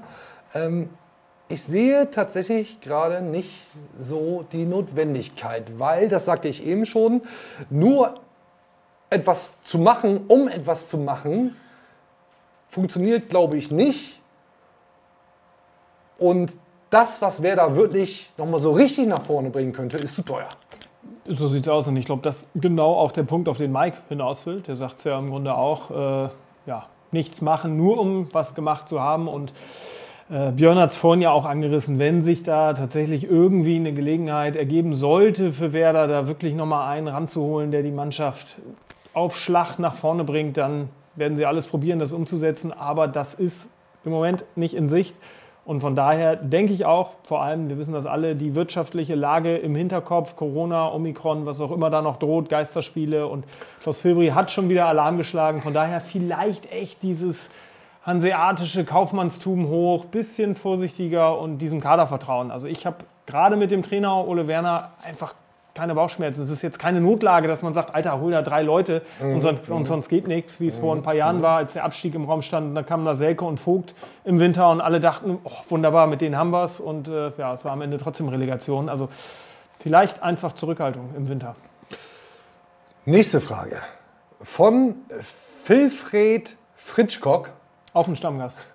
S1: Ähm, ich sehe tatsächlich gerade nicht so die Notwendigkeit, weil, das sagte ich eben schon, nur etwas zu machen, um etwas zu machen, funktioniert, glaube ich, nicht. Und das, was wer da wirklich nochmal so richtig nach vorne bringen könnte, ist zu teuer.
S2: So sieht's aus und ich glaube, das ist genau auch der Punkt, auf den Mike hinaus will. Der sagt es ja im Grunde auch, äh, ja, nichts machen, nur um was gemacht zu haben. Und äh, Björn hat es vorhin ja auch angerissen, wenn sich da tatsächlich irgendwie eine Gelegenheit ergeben sollte für Werder, da wirklich nochmal einen ranzuholen, der die Mannschaft auf Schlag nach vorne bringt, dann werden sie alles probieren, das umzusetzen. Aber das ist im Moment nicht in Sicht. Und von daher denke ich auch, vor allem, wir wissen das alle, die wirtschaftliche Lage im Hinterkopf, Corona, Omikron, was auch immer da noch droht, Geisterspiele und Klaus Filbri hat schon wieder Alarm geschlagen. Von daher vielleicht echt dieses hanseatische Kaufmannstum hoch, bisschen vorsichtiger und diesem Kader vertrauen. Also ich habe gerade mit dem Trainer Ole Werner einfach keine Bauchschmerzen. Es ist jetzt keine Notlage, dass man sagt, Alter, hol da drei Leute
S1: Mhm.
S2: und, sonst, und sonst geht nichts, wie es vor ein paar Jahren
S1: Mhm.
S2: war, als der Abstieg im Raum stand. Und dann kamen da Selke und Vogt im Winter und alle dachten, oh, wunderbar, mit denen haben wir es. Und äh, ja, es war am Ende trotzdem Relegation. Also vielleicht einfach Zurückhaltung im Winter.
S1: Nächste Frage. Von Wilfried Fritschkock.
S2: Auch ein Stammgast.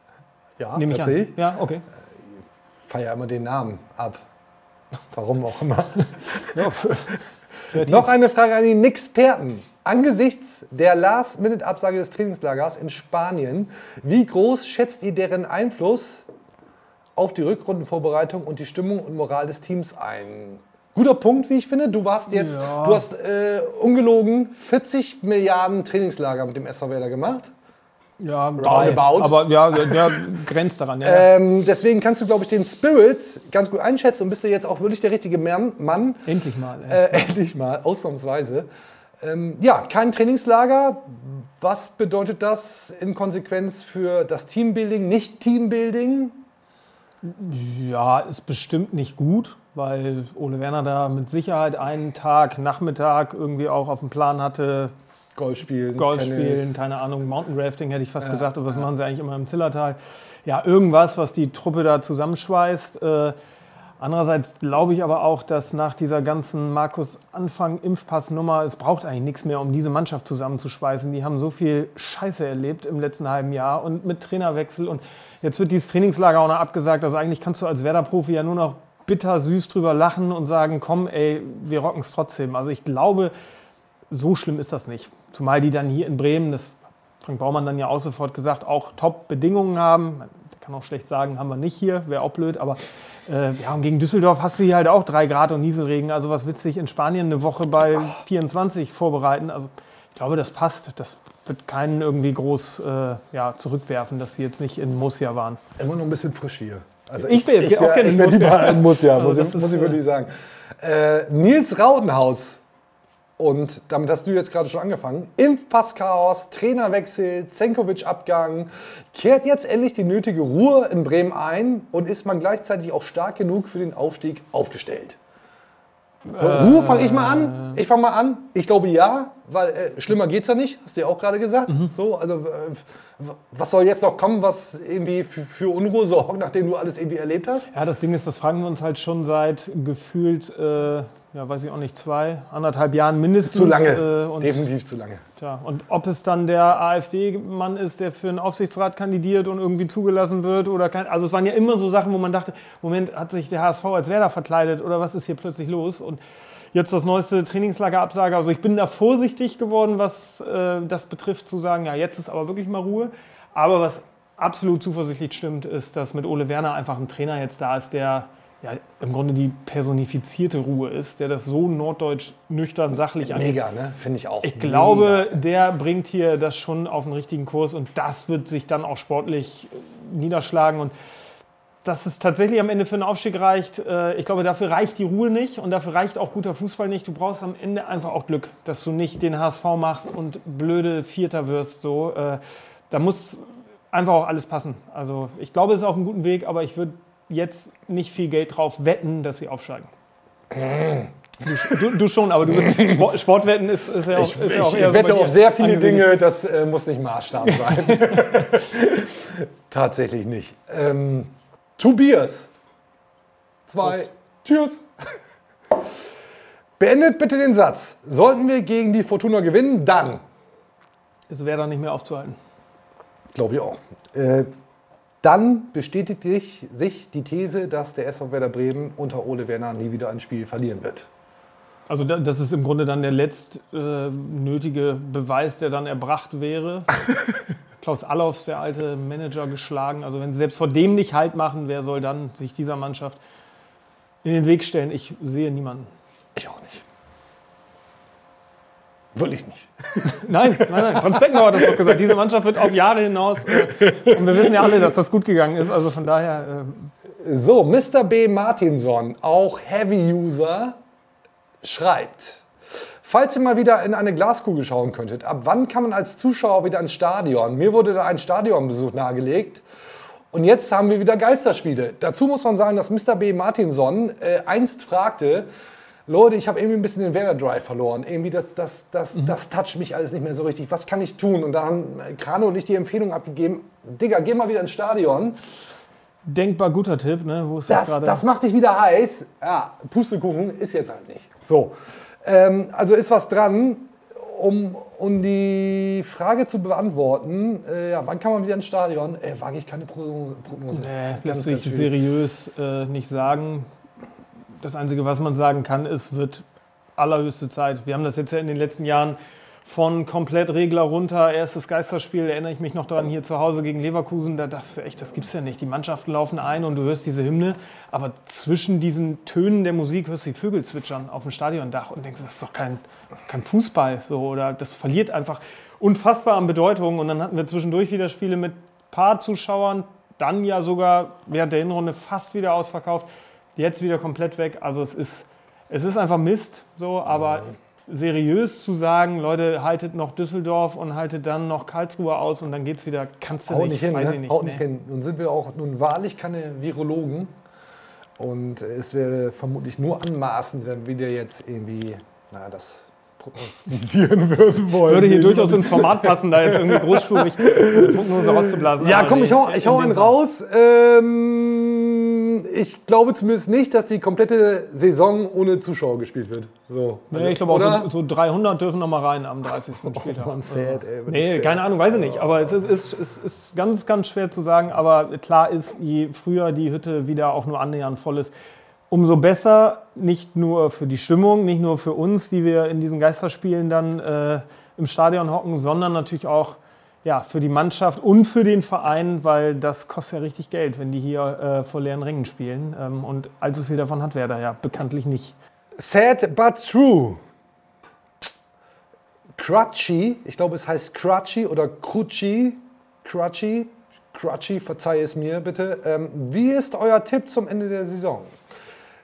S1: Ja,
S2: Nehme ich an. Ja, okay.
S1: Feier immer den Namen ab. Warum auch immer. Noch eine Frage an den Experten. Angesichts der Last-Minute-Absage des Trainingslagers in Spanien, wie groß schätzt ihr deren Einfluss auf die Rückrundenvorbereitung und die Stimmung und Moral des Teams ein? Guter Punkt, wie ich finde. Du warst jetzt,
S2: Ja.
S1: du hast äh, ungelogen 40 Milliarden Trainingslager mit dem SV Werder gemacht.
S2: Ja, drei.
S1: Roundabout.
S2: Aber ja, ja, grenzt daran. Ja.
S1: Ähm, deswegen kannst du, glaube ich, den Spirit ganz gut einschätzen und bist du jetzt auch wirklich der richtige Mann.
S2: Endlich mal.
S1: Äh, endlich mal, ausnahmsweise. Ähm, ja, kein Trainingslager. Was bedeutet das in Konsequenz für das Teambuilding, nicht Teambuilding?
S2: Ja, ist bestimmt nicht gut, weil Ole Werner da mit Sicherheit einen Tag, Nachmittag irgendwie auch auf dem Plan hatte.
S1: Golf spielen,
S2: Golf
S1: Tennis.
S2: spielen, keine Ahnung, Mountain Rafting hätte ich fast
S1: Ja,
S2: gesagt, aber das machen sie eigentlich immer im Zillertal. Ja, irgendwas, was die Truppe da zusammenschweißt. Äh, andererseits glaube ich aber auch, dass nach dieser ganzen Markus-Anfang-Impfpass-Nummer, es braucht eigentlich nichts mehr, um diese Mannschaft zusammenzuschweißen. Die haben so viel Scheiße erlebt im letzten halben Jahr und mit Trainerwechsel und jetzt wird dieses Trainingslager auch noch abgesagt. Also eigentlich kannst du als Werder-Profi ja nur noch bitter süß drüber lachen und sagen, komm, ey, wir rocken es trotzdem. Also ich glaube, so schlimm ist das nicht. Zumal die dann hier in Bremen, das hat Frank Baumann dann ja auch sofort gesagt, auch Top-Bedingungen haben. Der kann auch schlecht sagen, haben wir nicht hier, wäre auch blöd, aber äh, ja, und gegen Düsseldorf hast du hier halt auch drei Grad und Nieselregen. Also was willst du dich in Spanien eine Woche bei 24 vorbereiten? Also ich glaube, das passt. Das wird keinen irgendwie groß äh, ja, zurückwerfen, dass sie jetzt nicht in Murcia waren.
S1: Immer noch ein bisschen frisch hier. Also
S2: Ich wär jetzt
S1: ich
S2: auch
S1: wär,
S2: gerne
S1: ich
S2: in Murcia.
S1: lieber in Murcia,
S2: Also
S1: muss, ich,
S2: das ist,
S1: muss ich
S2: äh,
S1: wirklich sagen. Äh, Nils Rautenhaus. Und damit hast du jetzt gerade schon angefangen. Impfpasschaos, Trainerwechsel, Zenkovic-Abgang. Kehrt jetzt endlich die nötige Ruhe in Bremen ein und ist man gleichzeitig auch stark genug für den Aufstieg aufgestellt? So, Ruhe fange ich mal an. Ich fange mal an. Ich glaube ja, weil äh, schlimmer geht's ja nicht, hast du ja auch gerade gesagt. So, also äh, was soll jetzt noch kommen, was irgendwie für, für Unruhe sorgt, nachdem du alles irgendwie erlebt hast?
S2: Ja, das Ding ist, das fragen wir uns halt schon seit gefühlt, äh, ja, weiß ich auch nicht, zwei, anderthalb Jahren mindestens.
S1: Zu lange.
S2: Äh, und,
S1: Definitiv zu lange.
S2: Tja, und ob es dann der AfD-Mann ist, der für einen Aufsichtsrat kandidiert und irgendwie zugelassen wird oder kein. Also es waren ja immer so Sachen, wo man dachte, Moment, hat sich der HSV als Werder verkleidet oder was ist hier plötzlich los? Und jetzt das neueste Trainingslagerabsage. Also ich bin da vorsichtig geworden, was äh, das betrifft, zu sagen, ja, jetzt ist aber wirklich mal Ruhe. Aber was absolut zuversichtlich stimmt, ist, dass mit Ole Werner einfach ein Trainer jetzt da ist, der ja, im Grunde die personifizierte Ruhe ist, der das so norddeutsch nüchtern, sachlich angeht.
S1: Mega, ne? Finde ich auch.
S2: Ich glaube, der bringt hier das schon auf den richtigen Kurs und das wird sich dann auch sportlich äh, niederschlagen. Und dass es tatsächlich am Ende für einen Aufstieg reicht, äh, ich glaube, dafür reicht die Ruhe nicht und dafür reicht auch guter Fußball nicht. Du brauchst am Ende einfach auch Glück, dass du nicht den HSV machst und blöde Vierter wirst. So. Äh, Da muss einfach auch alles passen. Also ich glaube, es ist auf einem guten Weg, aber ich würde jetzt nicht viel Geld drauf wetten, dass sie aufsteigen. Du, du, schon, aber du bist, Sport, Sportwetten ist, ist ja auch,
S1: Ich,
S2: ist ja auch
S1: ich wette auf sehr viele. Dinge, das äh, muss nicht Maßstab sein. Tatsächlich nicht. Ähm, Tobias. Zwei. Tschüss. Beendet bitte den Satz. Sollten wir gegen die Fortuna gewinnen, dann.
S2: Es wäre dann nicht mehr aufzuhalten.
S1: Glaube ich auch. Äh, dann bestätigt sich, die These, dass der SV Werder Bremen unter Ole Werner nie wieder ein Spiel verlieren wird.
S2: Also da- das ist im Grunde dann der letzt äh, nötige Beweis, der dann erbracht wäre. Klaus Allofs, der alte Manager, geschlagen. Also wenn sie selbst vor dem nicht Halt machen, wer soll dann sich dieser Mannschaft in den Weg stellen? Ich sehe niemanden.
S1: Ich auch nicht. Wirklich nicht.
S2: Nein, nein, nein. Franz Beckenbauer hat das doch gesagt. Diese Mannschaft wird auf Jahre hinaus. Äh, und wir wissen ja alle, dass das gut gegangen ist. Also von daher. Äh,
S1: So, Mr. B. Martinson, auch Heavy-User, schreibt, falls ihr mal wieder in eine Glaskugel schauen könntet, ab wann kann man als Zuschauer wieder ins Stadion? Mir wurde da ein Stadionbesuch nahegelegt. Und jetzt haben wir wieder Geisterspiele. Dazu muss man sagen, dass Mr. B. Martinson äh, einst fragte, Leute, ich habe irgendwie ein bisschen den Werder Drive verloren. Irgendwie das, das, das, das toucht mich alles nicht mehr so richtig. Was kann ich tun? Und da haben Krane und ich die Empfehlung abgegeben, Digga, geh mal wieder ins Stadion.
S2: denkbar guter Tipp, ne? Wo ist das,
S1: Das, das macht dich wieder heiß. Ja, Pustekuchen ist jetzt halt nicht. So, ähm, also ist was dran, um, um die Frage zu beantworten. Äh, ja, wann kann man wieder ins Stadion? Äh, wage ich keine Pro- Prognose.
S2: Nee,
S1: Ganz,
S2: lässt sich seriös äh, nicht sagen. Das Einzige, was man sagen kann, ist, wird allerhöchste Zeit. Wir haben das jetzt ja in den letzten Jahren von komplett Regler runter, erstes Geisterspiel, erinnere ich mich noch daran, hier zu Hause gegen Leverkusen, da das echt, das gibt's ja nicht. Die Mannschaften laufen ein und du hörst diese Hymne, aber zwischen diesen Tönen der Musik hörst du die Vögel zwitschern auf dem Stadiondach und denkst, das ist doch kein, kein Fußball, so, oder das verliert einfach unfassbar an Bedeutung. Und dann hatten wir zwischendurch wieder Spiele mit paar Zuschauern, dann ja sogar während der Hinrunde fast wieder ausverkauft, jetzt wieder komplett weg, also es ist, es ist einfach Mist, so, aber seriös zu sagen, Leute, haltet noch Düsseldorf und haltet dann noch Karlsruhe aus und dann geht's wieder, kannst du
S1: Haut
S2: nicht,
S1: nicht hin,
S2: weiß
S1: ne?
S2: ich nicht.
S1: Haut
S2: nee.
S1: nicht hin. Nun sind wir auch nun wahrlich keine Virologen. Und es wäre vermutlich nur anmaßend, wenn wir dir jetzt irgendwie, na, das prognostizieren würden wollen.
S2: Würde hier durchaus ins Format passen, da jetzt irgendwie großspurig Prognose rauszublasen.
S1: Ja, komm, ich hau, ich hau
S2: in
S1: einen raus. Ähm, ich glaube zumindest nicht, dass die komplette Saison ohne Zuschauer gespielt wird. So.
S2: Nee,
S1: Also,
S2: ich glaube auch so, so 300 dürfen noch mal rein am 30. Spieltag.
S1: Mann, sad, ey,
S2: nee,
S1: ist
S2: keine
S1: sad.
S2: Ahnung, weiß ich nicht. Aber es ist, es ist, es ist ganz, ganz schwer zu sagen. Aber klar ist, je früher die Hütte wieder auch nur annähernd voll ist, umso besser. Nicht nur für die Stimmung, nicht nur für uns, die wir in diesen Geisterspielen dann äh, im Stadion hocken, sondern natürlich auch ja, für die Mannschaft und für den Verein, weil das kostet ja richtig Geld, wenn die hier äh, vor leeren Ringen spielen. Ähm, und allzu viel davon hat Werder ja bekanntlich nicht.
S1: Sad but true. Crutchy, ich glaube es heißt Crutchy oder Crucci, Crutchy, Crutchy, verzeih es mir bitte. Ähm, wie ist euer Tipp zum Ende der Saison?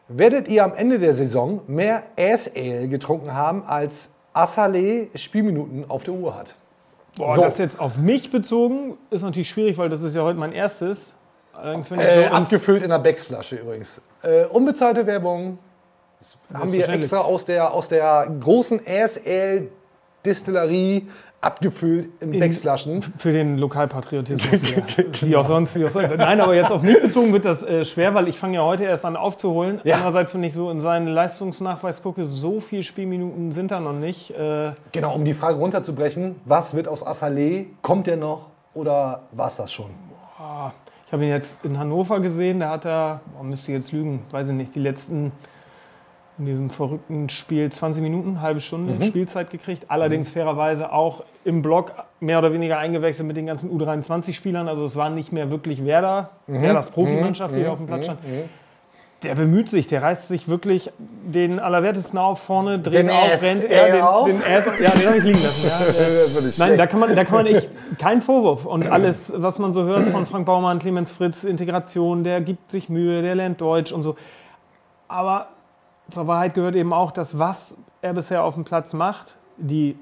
S1: Werdet ihr am Ende der Saison mehr Ass Ale getrunken haben, als Assalé Spielminuten auf der Uhr hat?
S2: Boah,
S1: So.
S2: das jetzt auf mich bezogen ist natürlich schwierig, weil das ist ja heute mein erstes. Allerdings, wenn
S1: Äh,
S2: so
S1: abgefüllt in einer Becks-Flasche übrigens. Äh, unbezahlte Werbung. Haben wir extra aus der, aus der großen Ass Ale Distillerie abgefüllt in, Becks-Flaschen.
S2: Für den Lokalpatriotismus. ja. Wie auch sonst. Wie auch sonst. Nein, aber jetzt auf mich bezogen wird das äh, schwer, weil ich fange ja heute erst an aufzuholen.
S1: Ja.
S2: Andererseits, wenn ich so in seinen Leistungsnachweis gucke, so viele Spielminuten sind da noch nicht. Äh,
S1: Genau, um die Frage runterzubrechen, was wird aus Assalé? Kommt der noch oder war es das schon?
S2: boah, ich habe ihn jetzt in Hannover gesehen, da hat er, boah, müsste jetzt lügen, weiß ich nicht, die letzten in diesem verrückten Spiel 20 Minuten, halbe Stunde
S1: Mhm.
S2: Spielzeit gekriegt. Allerdings fairerweise auch im Block mehr oder weniger eingewechselt mit den ganzen U23-Spielern. Also es war nicht mehr wirklich Werder,
S1: Mhm.
S2: Werders Profimannschaft, die
S1: Mhm.
S2: hier auf dem Platz
S1: Mhm.
S2: stand. Der bemüht sich, der reißt sich wirklich den Allerwertesten auf vorne, dreht
S1: Den
S2: auf,
S1: Ass
S2: rennt.
S1: er
S2: den,
S1: auf?
S2: den Ass, ja, den habe ich liegen lassen. Ja,
S1: nicht
S2: Nein, da kann man, da kann man echt, kein Vorwurf. Und alles, was man so hört von Frank Baumann, Clemens Fritz, Integration, der gibt sich Mühe, der lernt Deutsch und so. Aber zur Wahrheit gehört eben auch, dass was er bisher auf dem Platz macht, die,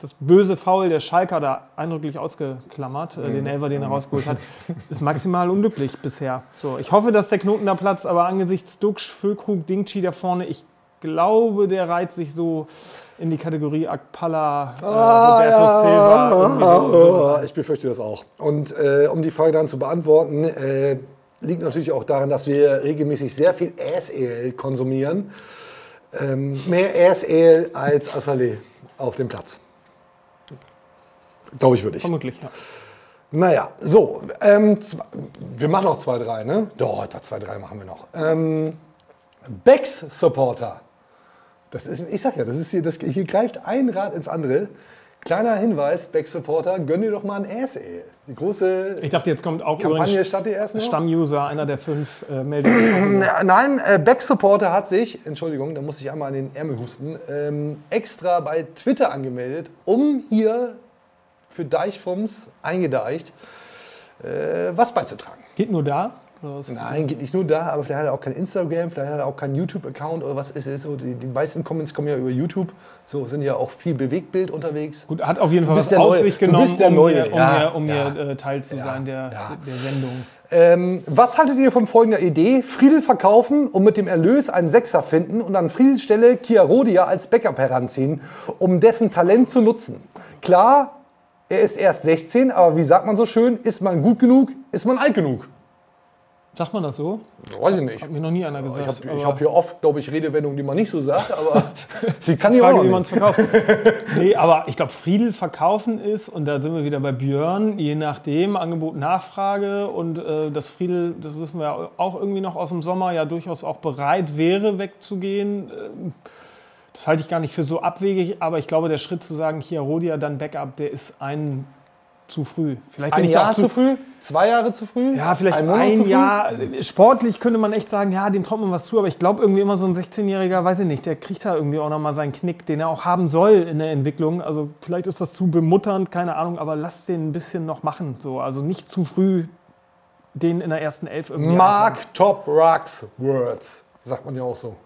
S2: das böse Foul der Schalker da eindrücklich ausgeklammert, äh, den Elfer, den er rausgeholt hat, ist maximal unglücklich bisher. So, ich hoffe, dass der Knoten da platzt, aber angesichts Duxch, Füllkrug, Dingchi da vorne, ich glaube, der reiht sich so in die Kategorie Akpala, äh, Roberto Silva. irgendwie so- so.
S1: Ich befürchte das auch. Und äh, um die Frage dann zu beantworten, äh, liegt natürlich auch daran, dass wir regelmäßig sehr viel Ale konsumieren. Ähm, mehr Ale als Assalé auf dem Platz. Glaube ich würde ich.
S2: Vermutlich, ja.
S1: Naja, so. Ähm, wir machen noch zwei, drei, ne? Doch, zwei, drei machen wir noch. Ähm, Becks Supporter. Das ist, ich sag ja, das ist hier, das, hier greift ein Rad ins andere. Kleiner Hinweis, Becks Supporter, gönn dir doch mal ein Ass Ale. Die große
S2: Ich dachte, jetzt kommt auch
S1: Kampagne statt die ersten?
S2: Stammuser, einer der fünf äh, Meldungen.
S1: Nein, äh, Beck Supporter hat sich, Entschuldigung, da muss ich einmal an den Ärmel husten, ähm, extra bei Twitter angemeldet, um hier für Deichfums eingedeicht äh, was beizutragen.
S2: Geht nur da? Oder?
S1: Nein, geht nicht nur da, aber vielleicht hat er auch kein Instagram, vielleicht hat er auch keinen YouTube-Account oder was ist es so. Die, die meisten Comments kommen ja über YouTube, so sind ja auch viel Bewegtbild unterwegs.
S2: Gut, hat auf jeden
S1: Du
S2: Fall was auf sich
S1: Du
S2: genommen,
S1: bist der
S2: um
S1: Neue,
S2: hier, um
S1: ja,
S2: hier, um
S1: ja.
S2: hier äh, Teil zu sein der, der Sendung.
S1: Ähm, was haltet ihr von folgender Idee? Friedel verkaufen und mit dem Erlös einen Sechser finden und an Friedels Stelle Chiarodia als Backup heranziehen, um dessen Talent zu nutzen. Klar, er ist erst 16, aber wie sagt man so schön, ist man gut genug, ist man alt genug.
S2: Sagt man das so?
S1: Weiß ich nicht.
S2: Hat mir noch nie einer gesagt.
S1: Ich habe hab hier oft, glaube ich, Redewendungen, die man nicht so sagt, aber die kann ich auch
S2: Frage,
S1: noch
S2: wie man es
S1: nicht.
S2: verkauft. nee, aber ich glaube, Friedel verkaufen ist, und da sind wir wieder bei Björn, je nachdem, Angebot, Nachfrage und äh, dass Friedel, das wissen wir auch irgendwie noch aus dem Sommer, ja durchaus auch bereit wäre, wegzugehen. Äh, Das halte ich gar nicht für so abwegig, aber ich glaube, der Schritt zu sagen, Chiarodia, dann Backup, der ist ein zu früh. Vielleicht
S1: Ein
S2: bin ich da
S1: Jahr
S2: auch
S1: zu früh? Zwei Jahre zu früh?
S2: Ja, vielleicht
S1: ein
S2: ein,
S1: Monat zu früh?
S2: Jahr. Sportlich könnte man echt sagen, ja, dem traut man was zu, aber ich glaube irgendwie immer so ein 16-Jähriger, weiß ich nicht, der kriegt da irgendwie auch nochmal seinen Knick, den er auch haben soll in der Entwicklung. Also vielleicht ist das zu bemutternd, keine Ahnung, aber lass den ein bisschen noch machen. So. Also nicht zu früh den in der ersten Elf irgendwie.
S1: Mark Top Rocks Words, sagt man ja auch so.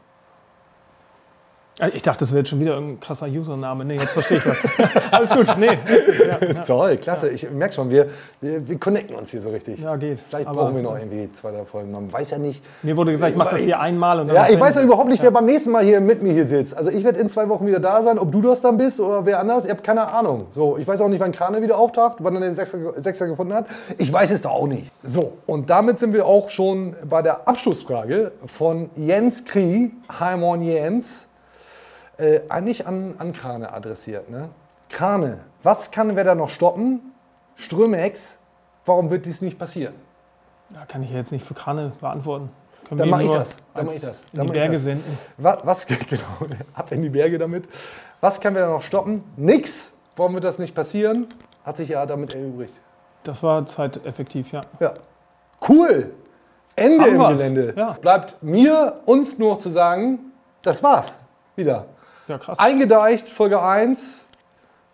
S2: Einplanen. Ich dachte, das wäre jetzt schon wieder ein krasser Username. Nee, jetzt verstehe ich das. Alles gut, nee. alles gut, Ja, ja.
S1: Toll, klasse. Ich merke schon, wir, wir, wir connecten uns hier so richtig.
S2: Ja, geht.
S1: Vielleicht
S2: Aber-
S1: brauchen wir noch irgendwie zwei, drei Folgen. Man weiß ja nicht.
S2: Mir wurde gesagt, ich mache das hier einmal und dann
S1: Ja, ich weiß ja überhaupt nicht, wer beim nächsten Mal hier mit mir hier sitzt. Also ich werde in zwei Wochen wieder da sein. Ob du das dann bist oder wer anders, ich habe keine Ahnung. So, ich weiß auch nicht, wann Krane wieder auftaucht, wann er den Sechser, Sechser gefunden hat. Ich weiß es da auch nicht. So, und damit sind wir auch schon bei der Abschlussfrage von Jens Krie, Heimon Jens, äh, eigentlich an, an Krane adressiert. Ne? Krane, was kann wer da noch stoppen? Strömex, warum wird dies nicht passieren?
S2: Ja, kann ich ja jetzt nicht für Krane beantworten. Können
S1: Dann mache ich das. Dann mache ich das.
S2: In
S1: Dann
S2: die Berge senden.
S1: Was, was genau, ab in die Berge damit. Was können wir da noch stoppen? Nix. Warum wird das nicht passieren? Hat sich ja damit erübrigt.
S2: Das war zeiteffektiv, ja.
S1: Ja. Cool. Ende
S2: Haben
S1: im
S2: wir's.
S1: Gelände.
S2: Ja.
S1: Bleibt mir, uns nur noch zu sagen, das war's. Wieder.
S2: Ja, krass.
S1: Eingedeicht, Folge 1.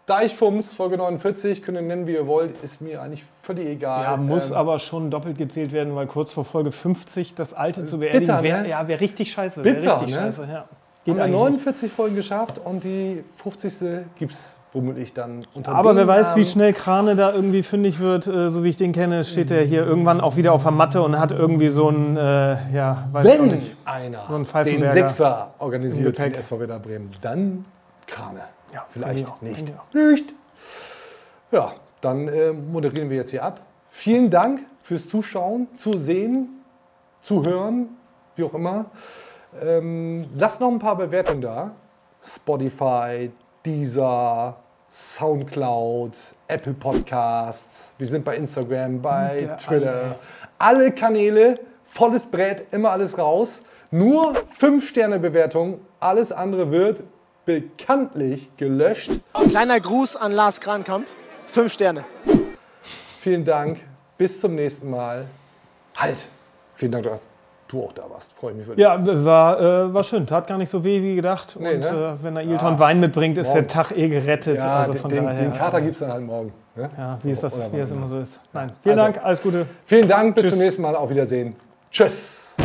S1: Deichfums, Folge 49. Könnt ihr nennen, wie ihr wollt. Ist mir eigentlich völlig egal.
S2: Ja, muss
S1: Ähm,
S2: aber schon doppelt gezählt werden, weil kurz vor Folge 50 das alte zu beerdigen
S1: bitter,
S2: wäre
S1: ne?
S2: ja, wär richtig scheiße. Wär
S1: Bitter,
S2: richtig
S1: ne?
S2: scheiße, ja.
S1: Haben
S2: Geht
S1: wir
S2: eigentlich
S1: 49 Folgen geschafft und die 50. gibt es womöglich dann unter
S2: Aber wer weiß, wie schnell Krane da irgendwie fündig wird, äh, so wie ich den kenne, steht er hier irgendwann auch wieder auf der Matte und hat irgendwie so ein, äh, ja, weiß ich auch
S1: Wenn
S2: nicht.
S1: einer
S2: so ein
S1: den
S2: Pfeifenberger
S1: Sechser
S2: im
S1: organisiert für
S2: Gepäck.
S1: den SV Werder Bremen, dann Krane.
S2: Ja,
S1: Vielleicht
S2: ich auch,
S1: nicht.
S2: finde ich.
S1: Nicht. Ja, dann äh, moderieren wir jetzt hier ab. Vielen Dank fürs Zuschauen, Zusehen, Zuhören, wie auch immer. Ähm, lasst noch ein paar Bewertungen da. Spotify, Deezer, Soundcloud, Apple Podcasts. Wir sind bei Instagram, bei
S2: Der
S1: Twitter.
S2: alle.
S1: Alle Kanäle, volles Brett, immer alles raus. Nur 5-Sterne-Bewertung. Alles andere wird bekanntlich gelöscht.
S13: Kleiner Gruß an Lars Krankamp. Fünf Sterne.
S1: Vielen Dank. Bis zum nächsten Mal. Halt. Vielen Dank, dass du auch da warst. Freue mich wirklich.
S2: Ja, war, äh, war schön. Tat gar nicht so weh wie gedacht.
S1: Nee,
S2: und
S1: ne?
S2: äh, wenn der Ilton
S1: Ja.
S2: Wein mitbringt, ist
S1: Morgen.
S2: der Tag eh gerettet.
S1: Ja,
S2: also
S1: den,
S2: von
S1: den,
S2: daher,
S1: den Kater
S2: äh,
S1: gibt es dann halt morgen. Ne?
S2: Ja, wie es, das,
S1: Oder
S2: wie es
S1: immer.
S2: so ist. Nein, vielen
S1: Also,
S2: Dank, alles Gute.
S1: Vielen Dank, bis
S2: Tschüss.
S1: zum nächsten Mal. Auf Wiedersehen. Tschüss.